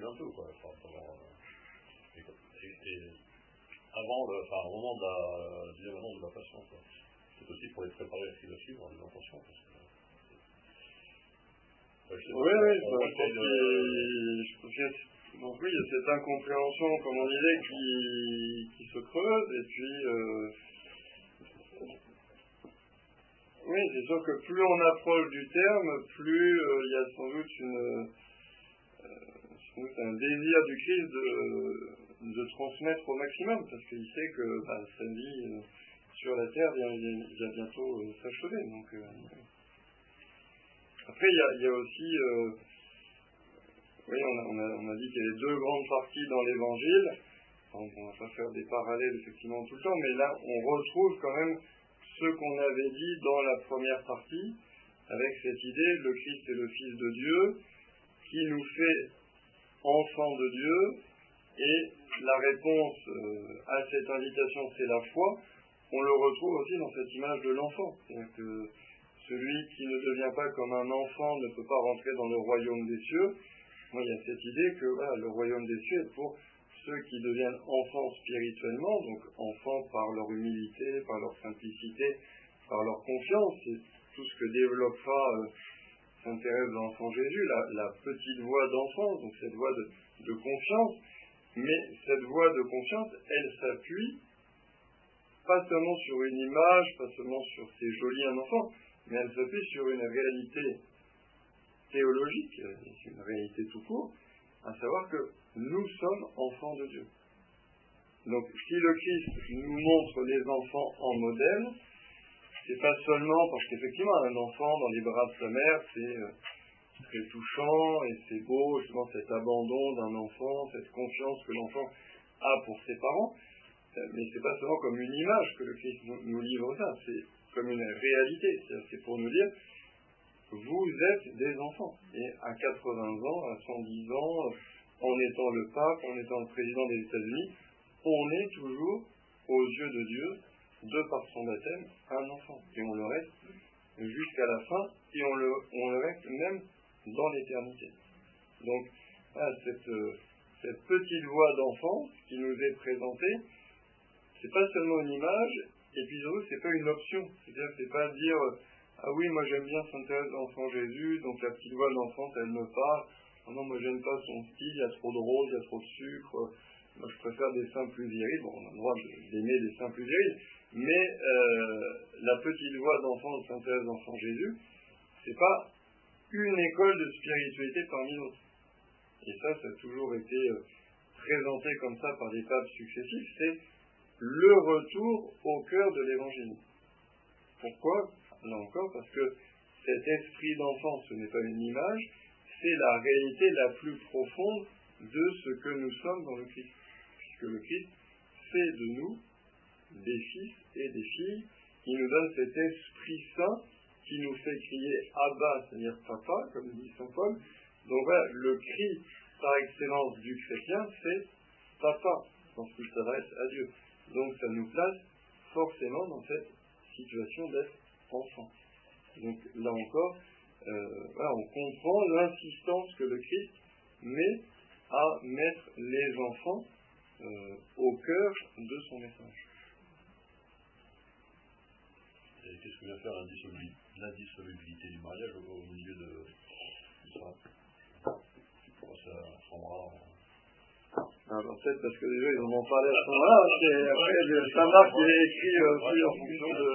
Un peu, quoi. Rapport, et, et, avant le, enfin, au moment de la, du de la passion, quoi. C'est aussi pour les préparer à ce qui va suivre, en disant attention, parce que oui, oui, je donc oui, il y a cette incompréhension, comme on disait, qui, qui se creuse, et puis euh, oui, c'est sûr que plus on approche du terme, plus euh, il y a sans doute une euh, doute un désir du Christ de, de transmettre au maximum, parce qu'il sait que bah, sa vie sur la terre vient, bientôt s'achever. Donc après, il y a, aussi, euh, oui, on a, on, a, dit qu'il y avait deux grandes parties dans l'évangile. On ne va pas faire des parallèles effectivement tout le temps, mais là, on retrouve quand même ce qu'on avait dit dans la première partie, avec cette idée, le Christ est le Fils de Dieu, qui nous fait enfants de Dieu, et la réponse euh, à cette invitation, c'est la foi. On le retrouve aussi dans cette image de l'enfant. C'est-à-dire que celui qui ne devient pas comme un enfant ne peut pas rentrer dans le royaume des cieux. Moi, il y a cette idée que le royaume des cieux est pour ceux qui deviennent enfants spirituellement, donc enfants par leur humilité, par leur simplicité, par leur confiance, c'est tout ce que développera Saint Thérèse l'enfant Jésus, la, petite voix d'enfance, donc cette voix de, de confiance, mais cette voix de confiance, elle s'appuie pas seulement sur une image, pas seulement sur ces jolis un enfant, mais elle s'appuie sur une réalité théologique, une réalité tout court, à savoir que nous sommes enfants de Dieu. Donc, si le Christ nous montre les enfants en modèle, c'est pas seulement parce qu'effectivement, un enfant dans les bras de sa mère, c'est euh, très touchant et c'est beau, justement, cet abandon d'un enfant, cette confiance que l'enfant a pour ses parents, euh, mais c'est pas seulement comme une image que le Christ nous livre ça, c'est comme une réalité. C'est pour nous dire, vous êtes des enfants. Et à 80 ans, à 110 ans, en étant le pape, en étant le président des États-Unis, on est toujours, aux yeux de Dieu, de par son baptême, un enfant. Et on le reste jusqu'à la fin, et on le, on le reste même dans l'éternité. Donc, cette, cette petite voix d'enfant qui nous est présentée, c'est pas seulement une image, et puis surtout, c'est pas une option. C'est-à-dire, c'est pas dire, ah oui, moi j'aime bien Sainte Thérèse d'enfant Jésus, donc la petite voix d'enfance, elle me parle. Ah non, moi j'aime pas son style, il y a trop de rose, il y a trop de sucre. Moi je préfère des seins plus virils. Bon, on a le droit d'aimer des seins plus virils. Mais euh, la petite voix d'enfant de Sainte Thérèse d'enfant Jésus, c'est pas une école de spiritualité parmi d'autres. Et ça, ça a toujours été euh, présenté comme ça par des papes successifs. C'est le retour au cœur de l'évangile. Pourquoi? Là encore, parce que cet esprit d'enfant, ce n'est pas une image, c'est la réalité la plus profonde de ce que nous sommes dans le Christ. Puisque le Christ fait de nous des fils et des filles, qui nous donne cet esprit saint qui nous fait crier Abba, c'est-à-dire papa, comme dit Saint Paul. Donc voilà, le cri par excellence du chrétien, c'est papa, qu'il s'adresse à Dieu. Donc ça nous place forcément dans cette situation d'être enfant. Donc là encore, euh, on comprend l'insistance que le Christ met à mettre les enfants euh, au cœur de son message. Et qu'est-ce que vient faire l'indissolubilité du mariage au, au milieu de, de ça? Ça ressemblera alors peut-être parce que déjà ils en ont parlé à ce moment-là, c'est après Saint Marc qui est écrit aussi en fonction de,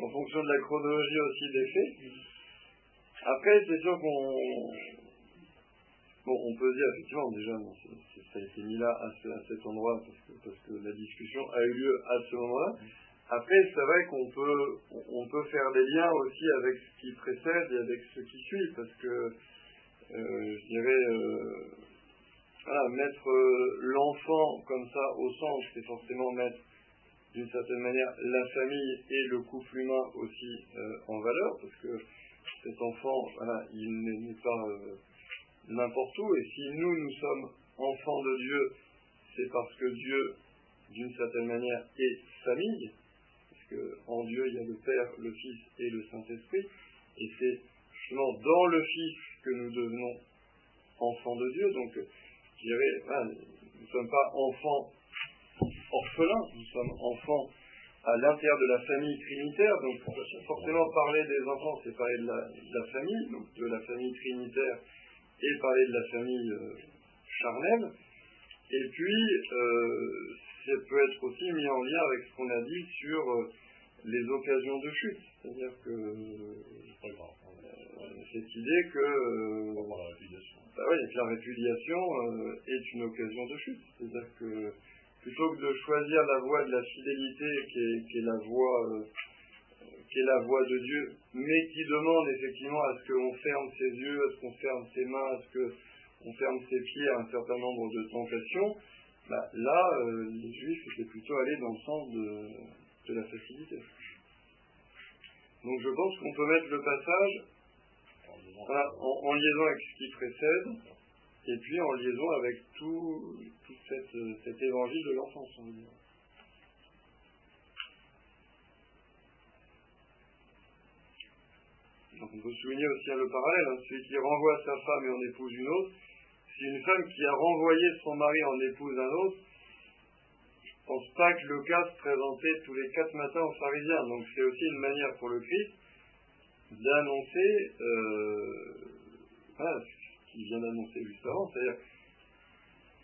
en fonction de la chronologie aussi des faits. Après c'est sûr qu'on bon on peut dire effectivement déjà ça a été mis là à, ce, à cet endroit parce que, parce que la discussion a eu lieu à ce moment-là. Après c'est vrai qu'on peut on peut faire des liens aussi avec ce qui précède et avec ce qui suit parce que euh, je dirais euh, mettre euh, l'enfant comme ça au centre, c'est forcément mettre d'une certaine manière la famille et le couple humain aussi en valeur, parce que cet enfant, voilà, il n'est pas n'importe où, et si nous, nous sommes enfants de Dieu, c'est parce que Dieu, d'une certaine manière, est famille, qu'en Dieu, il y a le Père, le Fils et le Saint-Esprit, et c'est justement dans le Fils que nous devenons enfants de Dieu. Donc, je dirais, nous ne sommes pas enfants orphelins, nous sommes enfants à l'intérieur de la famille trinitaire. Donc, forcément, parler des enfants, c'est parler de la, famille, donc de la famille trinitaire, et parler de la famille euh, charnelle. Et puis, euh, ça peut être aussi mis en lien avec ce qu'on a dit sur euh, les occasions de chute. C'est-à-dire que cette idée que, bah oui, la répudiation est une occasion de chute. C'est-à-dire que plutôt que de choisir la voie de la fidélité qui est, la voie qui est la voie de Dieu, mais qui demande effectivement à ce qu'on ferme ses yeux, à ce qu'on ferme ses mains, à ce qu'on ferme ses pieds à un certain nombre de tentations, bah, là, euh, les Juifs étaient plutôt allés dans le sens de, la facilité. Donc je pense qu'on peut mettre le passage en, liaison avec ce qui précède, et puis en liaison avec tout, cet évangile de l'enfance, on Donc on peut souligner aussi le parallèle, hein, celui qui renvoie sa femme et en épouse une autre, c'est une femme qui a renvoyé son mari en épouse un autre. Que le cas se présentait tous les quatre matins aux pharisiens. Donc c'est aussi une manière pour le Christ d'annoncer euh, ce qu'il vient d'annoncer juste avant, c'est-à-dire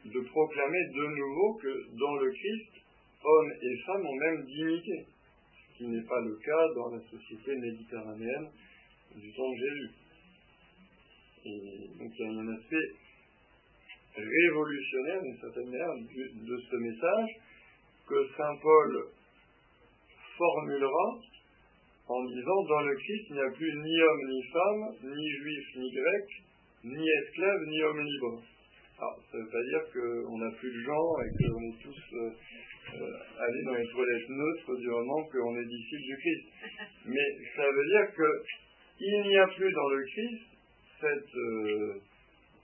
de proclamer de nouveau que dans le Christ, hommes et femmes ont même dignité, ce qui n'est pas le cas dans la société méditerranéenne du temps de Jésus. Et donc il y a un aspect révolutionnaire d'une certaine manière de ce message que Saint Paul formulera en disant dans le Christ il n'y a plus ni homme ni femme, ni juif ni grec, ni esclave ni homme libre. Alors, ça ne veut pas dire qu'on n'a plus de genre et qu'on est tous euh, allés dans les toilettes neutres du moment qu'on est disciples du Christ. Mais ça veut dire que il n'y a plus dans le Christ cette euh,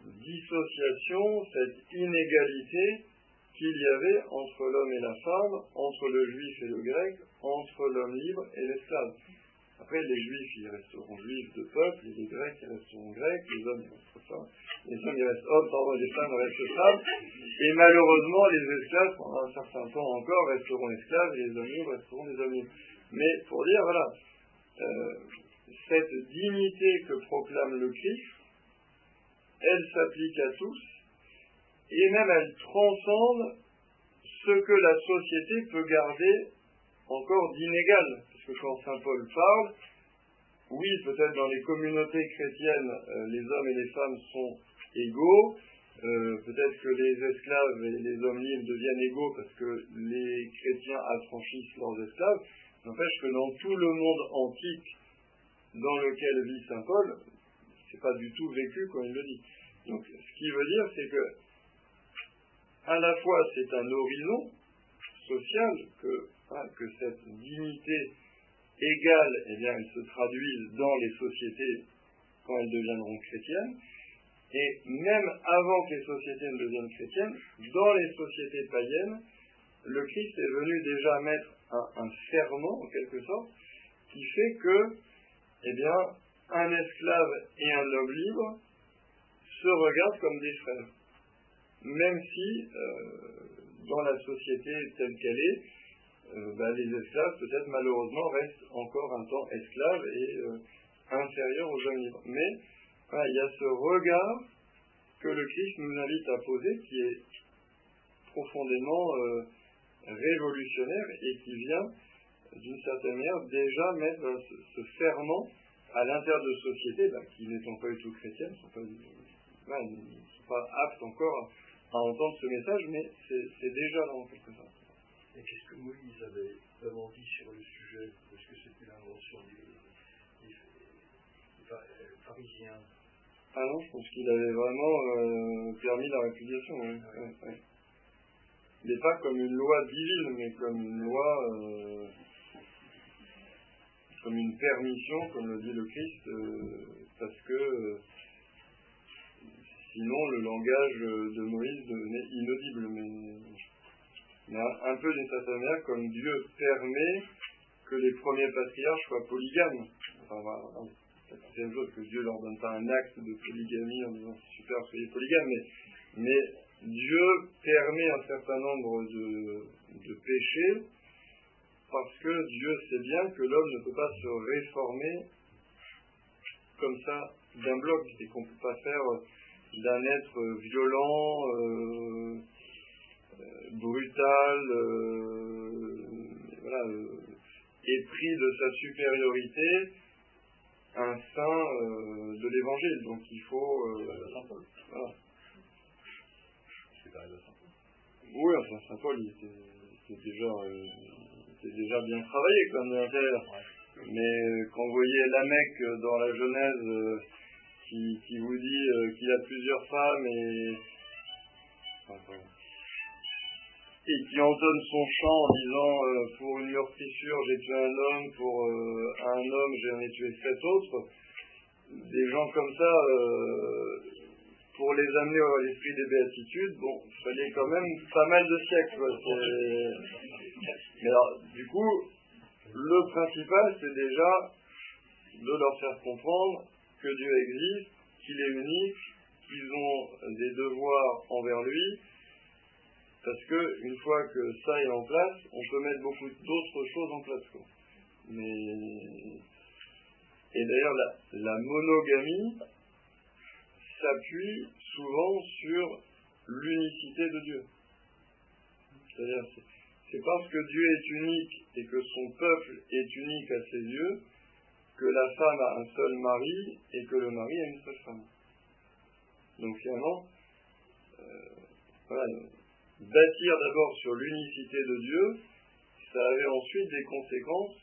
dissociation, cette inégalité qu'il y avait entre l'homme et la femme, entre le juif et le grec, entre l'homme libre et l'esclave. Après, les juifs, ils resteront juifs de peuple, les grecs, ils resteront grecs, les hommes, ils resteront femmes, les hommes, ils restent hommes, pardon, les femmes restent femmes, et malheureusement, les esclaves, pendant un certain temps encore, resteront esclaves, et les hommes libres resteront des hommes libres. Mais pour dire, voilà, euh, cette dignité que proclame le Christ, elle s'applique à tous, et même elle transcende ce que la société peut garder encore d'inégal. Parce que quand Saint Paul parle, oui, peut-être dans les communautés chrétiennes, euh, les hommes et les femmes sont égaux, euh, peut-être que les esclaves et les hommes libres deviennent égaux parce que les chrétiens affranchissent leurs esclaves. N'empêche que dans tout le monde antique dans lequel vit Saint Paul, c'est pas du tout vécu comme il le dit. Donc, ce qui veut dire, c'est que, à la fois, c'est un horizon social que, hein, que cette dignité égale, eh bien, elle se traduise dans les sociétés quand elles deviendront chrétiennes, et même avant que les sociétés ne deviennent chrétiennes, dans les sociétés païennes, le Christ est venu déjà mettre un, un serment, en quelque sorte, qui fait que eh bien, un esclave et un homme libre se regardent comme des frères. Même si, euh, dans la société telle qu'elle est, euh, ben, les esclaves, peut-être malheureusement, restent encore un temps esclaves et euh, inférieurs aux hommes libres. Mais il y a ce regard que le Christ nous invite à poser qui est profondément révolutionnaire et qui vient d'une certaine manière, déjà mettre ce, ferment à l'intérieur de sociétés bah, qui n'étant pas du tout chrétiennes, ne sont pas, sont pas aptes encore à, entendre ce message, mais c'est déjà là en quelque sorte. Et qu'est-ce que Moïse avait vraiment dit sur le sujet? Est-ce que c'était l'invention des, pharisiens Ah non, je pense qu'il avait vraiment euh, permis la répudiation. Ouais, mais pas comme une loi divine, mais comme une loi, euh, comme une permission, comme le dit le Christ, euh, parce que euh, sinon le langage de Moïse devenait inaudible. Mais, un, peu d'une certaine manière, comme Dieu permet que les premiers patriarches soient polygames. Enfin, voilà, c'est une chose que Dieu leur donne pas un acte de polygamie en disant super, soyez polygames, mais, mais Dieu permet un certain nombre de, de péchés parce que Dieu sait bien que l'homme ne peut pas se réformer comme ça d'un bloc et qu'on ne peut pas faire d'un être violent, euh, euh, brutal, euh, voilà, épris de sa supériorité, un saint de l'évangile. Donc il faut. voilà. Oui, enfin, Saint Paul, il était, déjà, déjà bien travaillé comme l'intérieur. Mais quand vous voyez Lamec dans la Genèse qui, vous dit euh, qu'il a plusieurs femmes et, et qui entonne son chant en disant euh, pour une meurtrissure j'ai tué un homme, pour euh, un homme j'en ai tué sept autres. Des gens comme ça, pour les amener à l'esprit des béatitudes, bon, il fallait quand même pas mal de siècles. Mais alors, du coup, le principal, c'est déjà de leur faire comprendre que Dieu existe, qu'il est unique, qu'ils ont des devoirs envers lui, parce que une fois que ça est en place, on peut mettre beaucoup d'autres choses en place. Mais et d'ailleurs la, monogamie s'appuie souvent sur l'unicité de Dieu. C'est-à-dire c'est parce que Dieu est unique et que son peuple est unique à ses yeux que la femme a un seul mari et que le mari a une seule femme. Donc finalement, euh, bâtir d'abord sur l'unicité de Dieu, ça avait ensuite des conséquences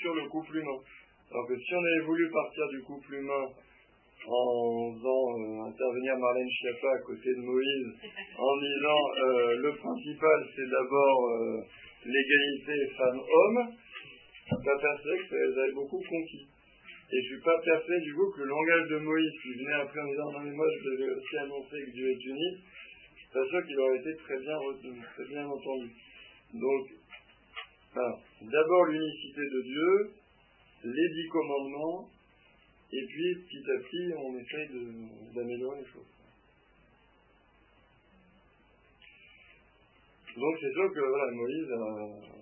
sur le couple humain. Alors que si on avait voulu partir du couple humain en faisant euh, intervenir Marlène Schiappa à côté de Moïse, en disant euh, le principal c'est d'abord l'égalité femme-homme, pas persuadé que ça les avait beaucoup conquis. Et je suis pas persuadé du coup que le langage de Moïse qui venait après en disant non mais moi je devais aussi annoncer que Dieu est unique, pas sûr qu'il aurait été très bien retenu, très bien entendu. Donc, d'abord l'unicité de Dieu, les dix commandements, et puis petit à petit on essaye d'améliorer les choses. Donc c'est sûr que voilà, Moïse a,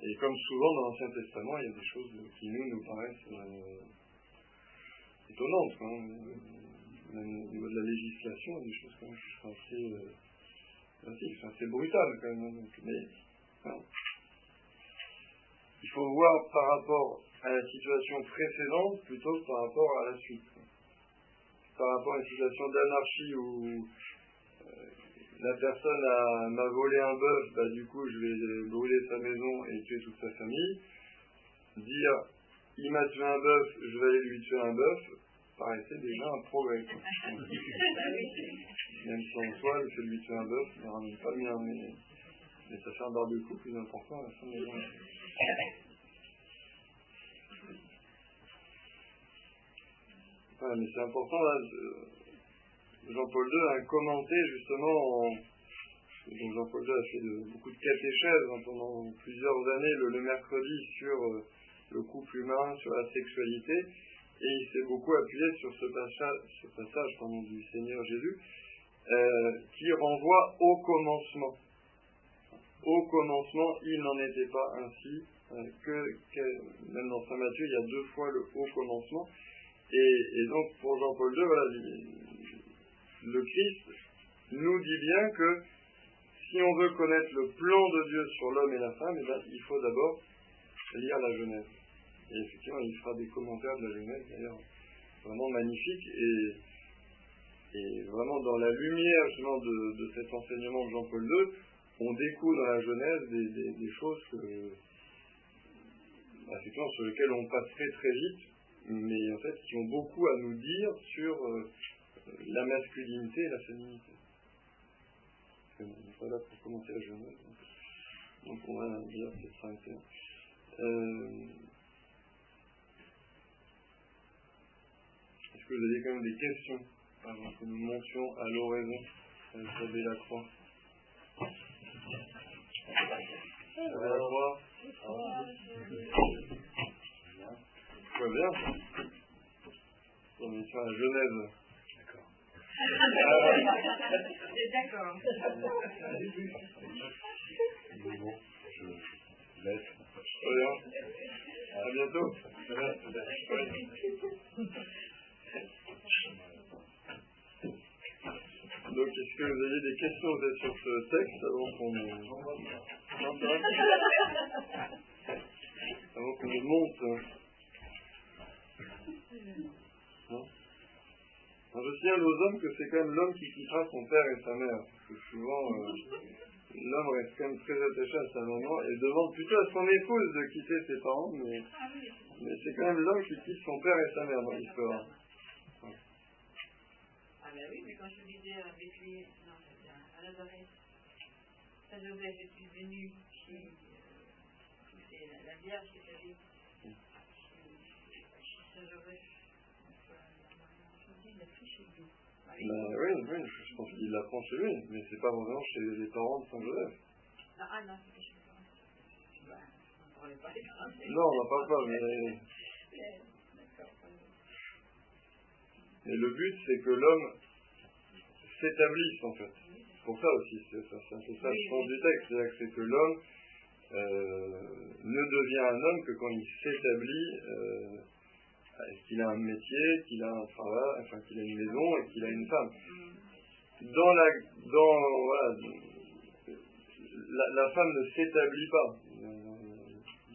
et comme souvent dans l'Ancien Testament, il y a des choses qui nous, nous paraissent euh, étonnantes. Hein. Même au niveau de la législation, il y a des choses quand même qui sont assez, euh, brutales quand même. Hein. Mais il faut voir par rapport à la situation précédente plutôt que par rapport à la suite. Par rapport à une situation d'anarchie où la personne m'a volé un bœuf, bah, du coup je vais brûler sa maison et tuer toute sa famille. Dire il m'a tué un bœuf, je vais aller lui tuer un bœuf, paraissait déjà un progrès. Même si en soi, le fait de lui tuer un bœuf ne ramène pas bien, mais, mais ça fait un barbecue plus important à la fin de la journée. mais c'est important là. Jean-Paul II a commenté justement, Jean-Paul II a fait beaucoup de catéchèses pendant plusieurs années le, mercredi sur euh, le couple humain, sur la sexualité, et il s'est beaucoup appuyé sur ce passage, du Seigneur Jésus, euh, qui renvoie au commencement. Au commencement, il n'en était pas ainsi, euh, que, même dans Saint Matthieu, il y a deux fois le au commencement. Et, donc pour Jean-Paul II, voilà, le Christ nous dit bien que si on veut connaître le plan de Dieu sur l'homme et la femme, eh ben, il faut d'abord lire la Genèse. Et effectivement, il fera des commentaires de la Genèse, d'ailleurs, vraiment magnifiques. Et, vraiment, dans la lumière justement de, cet enseignement de Jean-Paul II, on découvre dans la Genèse des, choses bah, sur lesquelles on passerait très vite, mais en fait qui ont beaucoup à nous dire sur euh, la masculinité et la féminité. on n'est pas là pour commencer à Genève. Donc, on va dire peut-être s'arrêter. Euh, Est-ce que vous avez quand même des questions avant que nous montions à l'oraison avec la croix? J'avais la croix? Très bien. On est sur la Genève. D'accord. Je laisse. À bientôt. Donc, est-ce que vous avez des questions sur ce texte avant qu'on monte hein. Je signale aux hommes que c'est quand même l'homme qui quittera son père et sa mère. Parce que souvent, euh, l'homme reste quand même très attaché à sa maman et demande plutôt à son épouse de quitter ses parents, mais, mais c'est quand même l'homme qui quitte son père et sa mère dans l'histoire. Ah ben oui, mais quand je disais avec lui, non, c'est bien, à Nazareth, Saint Joseph est-il venu chez, la, Vierge chez, chez Saint Joseph. Donc, euh, je me dis, il a pris chez lui. Ah oui. Oui, je pense qu'il l'apprend chez lui, mais c'est pas vraiment chez les parents de Saint-Joseph. Ah, ah non, c'était chez moi. Ben, on ne parlait pas étranger. Non, on n'en parle pas, mais, mais le but c'est que l'homme s'établisse en fait. C'est pour ça aussi, c'est ça, c'est peu ça le sens du texte, c'est-à-dire que c'est que l'homme euh, ne devient un homme que quand il s'établit, euh, qu'il a un métier, qu'il a un travail, enfin qu'il a une maison et qu'il a une femme. Dans la, dans, voilà, la, la femme ne s'établit pas euh,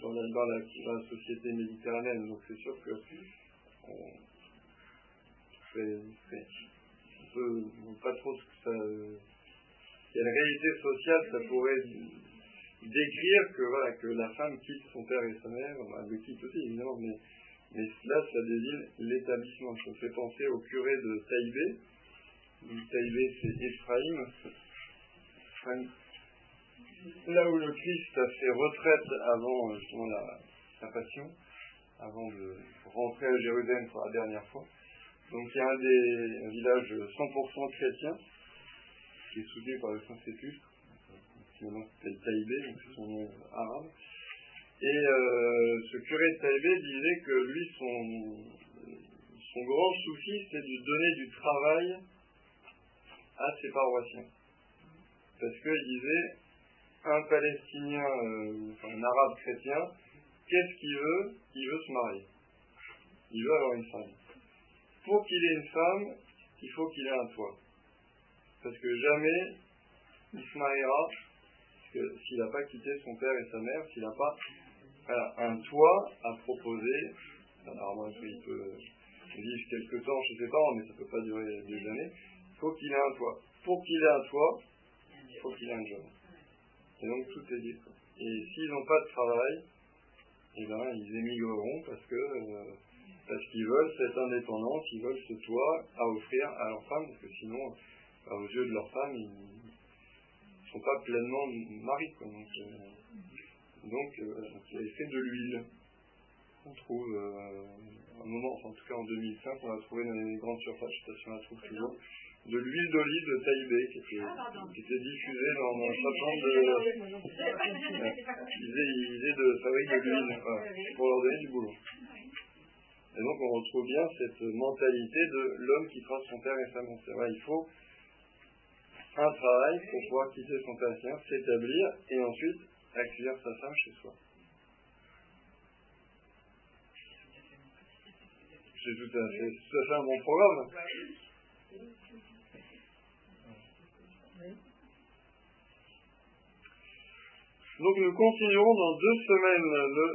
dans la, société méditerranéenne, donc c'est sûr que c'est, on peut pas trop ce que ça, quelle réalité sociale ça pourrait décrire que voilà que la femme quitte son père et sa mère, elle le quitte aussi évidemment, mais mais là ça désigne l'établissement. Ça fait penser au curé de Taïbé. Taïbé c'est Ephraïm. Là où le Christ a fait retraite avant euh, justement la, sa passion, avant de rentrer à Jérusalem pour la dernière fois. Donc il y a un des un village 100% chrétien qui est soutenu par le Saint-Sépulcre, maintenant s'appelle Taïbé, donc c'est son nom arabe. Et euh, ce curé de Taïbé disait que lui, son, grand souci, c'est de donner du travail à ses paroissiens. Parce qu'il disait, un Palestinien, euh, un arabe chrétien, qu'est-ce qu'il veut? Il veut se marier. Il veut avoir une femme. Pour qu'il ait une femme, il faut qu'il ait un toit. Parce que jamais il se mariera s'il n'a pas quitté son père et sa mère, s'il n'a pas un toit à proposer. Alors moi, il peut vivre quelques temps chez ses parents, mais ça ne peut pas durer des années. Il faut qu'il ait un toit. Pour qu'il ait un toit, il faut qu'il ait un job. Et donc tout est dit. Et s'ils n'ont pas de travail, eh ben, ils émigreront parce que euh, parce qu'ils veulent cette indépendance, ils veulent ce toit à offrir à leur femme, parce que sinon, aux yeux de leur femme, ils ne sont pas pleinement maris. Donc, euh, donc, il avait fait de l'huile. On trouve euh, un moment, enfin, en tout cas en 2005, on l'a trouvé dans les grandes surfaces, je ne sais pas si on la trouve toujours, de l'huile d'olive de Taïbé qui était, qui était diffusée dans, dans nombre de. Ils faisaient, ils faisaient de fabrique de l'huile pour leur donner du boulot. Et donc on retrouve bien cette mentalité de l'homme qui trace son père et sa mère. Vrai, il faut un travail pour pouvoir quitter son mère, s'établir et ensuite accueillir sa femme chez soi. C'est tout à fait, un bon programme. Donc nous continuerons dans deux semaines, le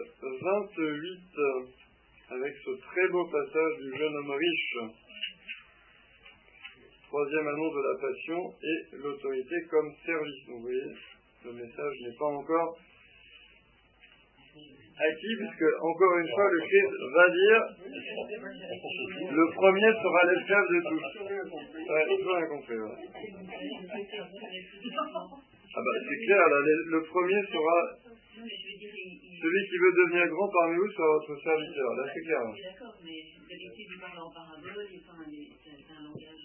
28, avec ce très beau passage du jeune homme riche. Troisième annonce de la passion et l'autorité comme service. Vous voyez, le message n'est pas encore À qui Puisque, encore une fois, le Christ va dire le premier sera l'esclave de tous. Tout compris. Ouais. Ah bah c'est clair, là, le, premier sera celui qui veut devenir grand parmi vous sera votre serviteur. Là c'est clair. Oui, D'accord, mais d'habitude, parle en parabole, langage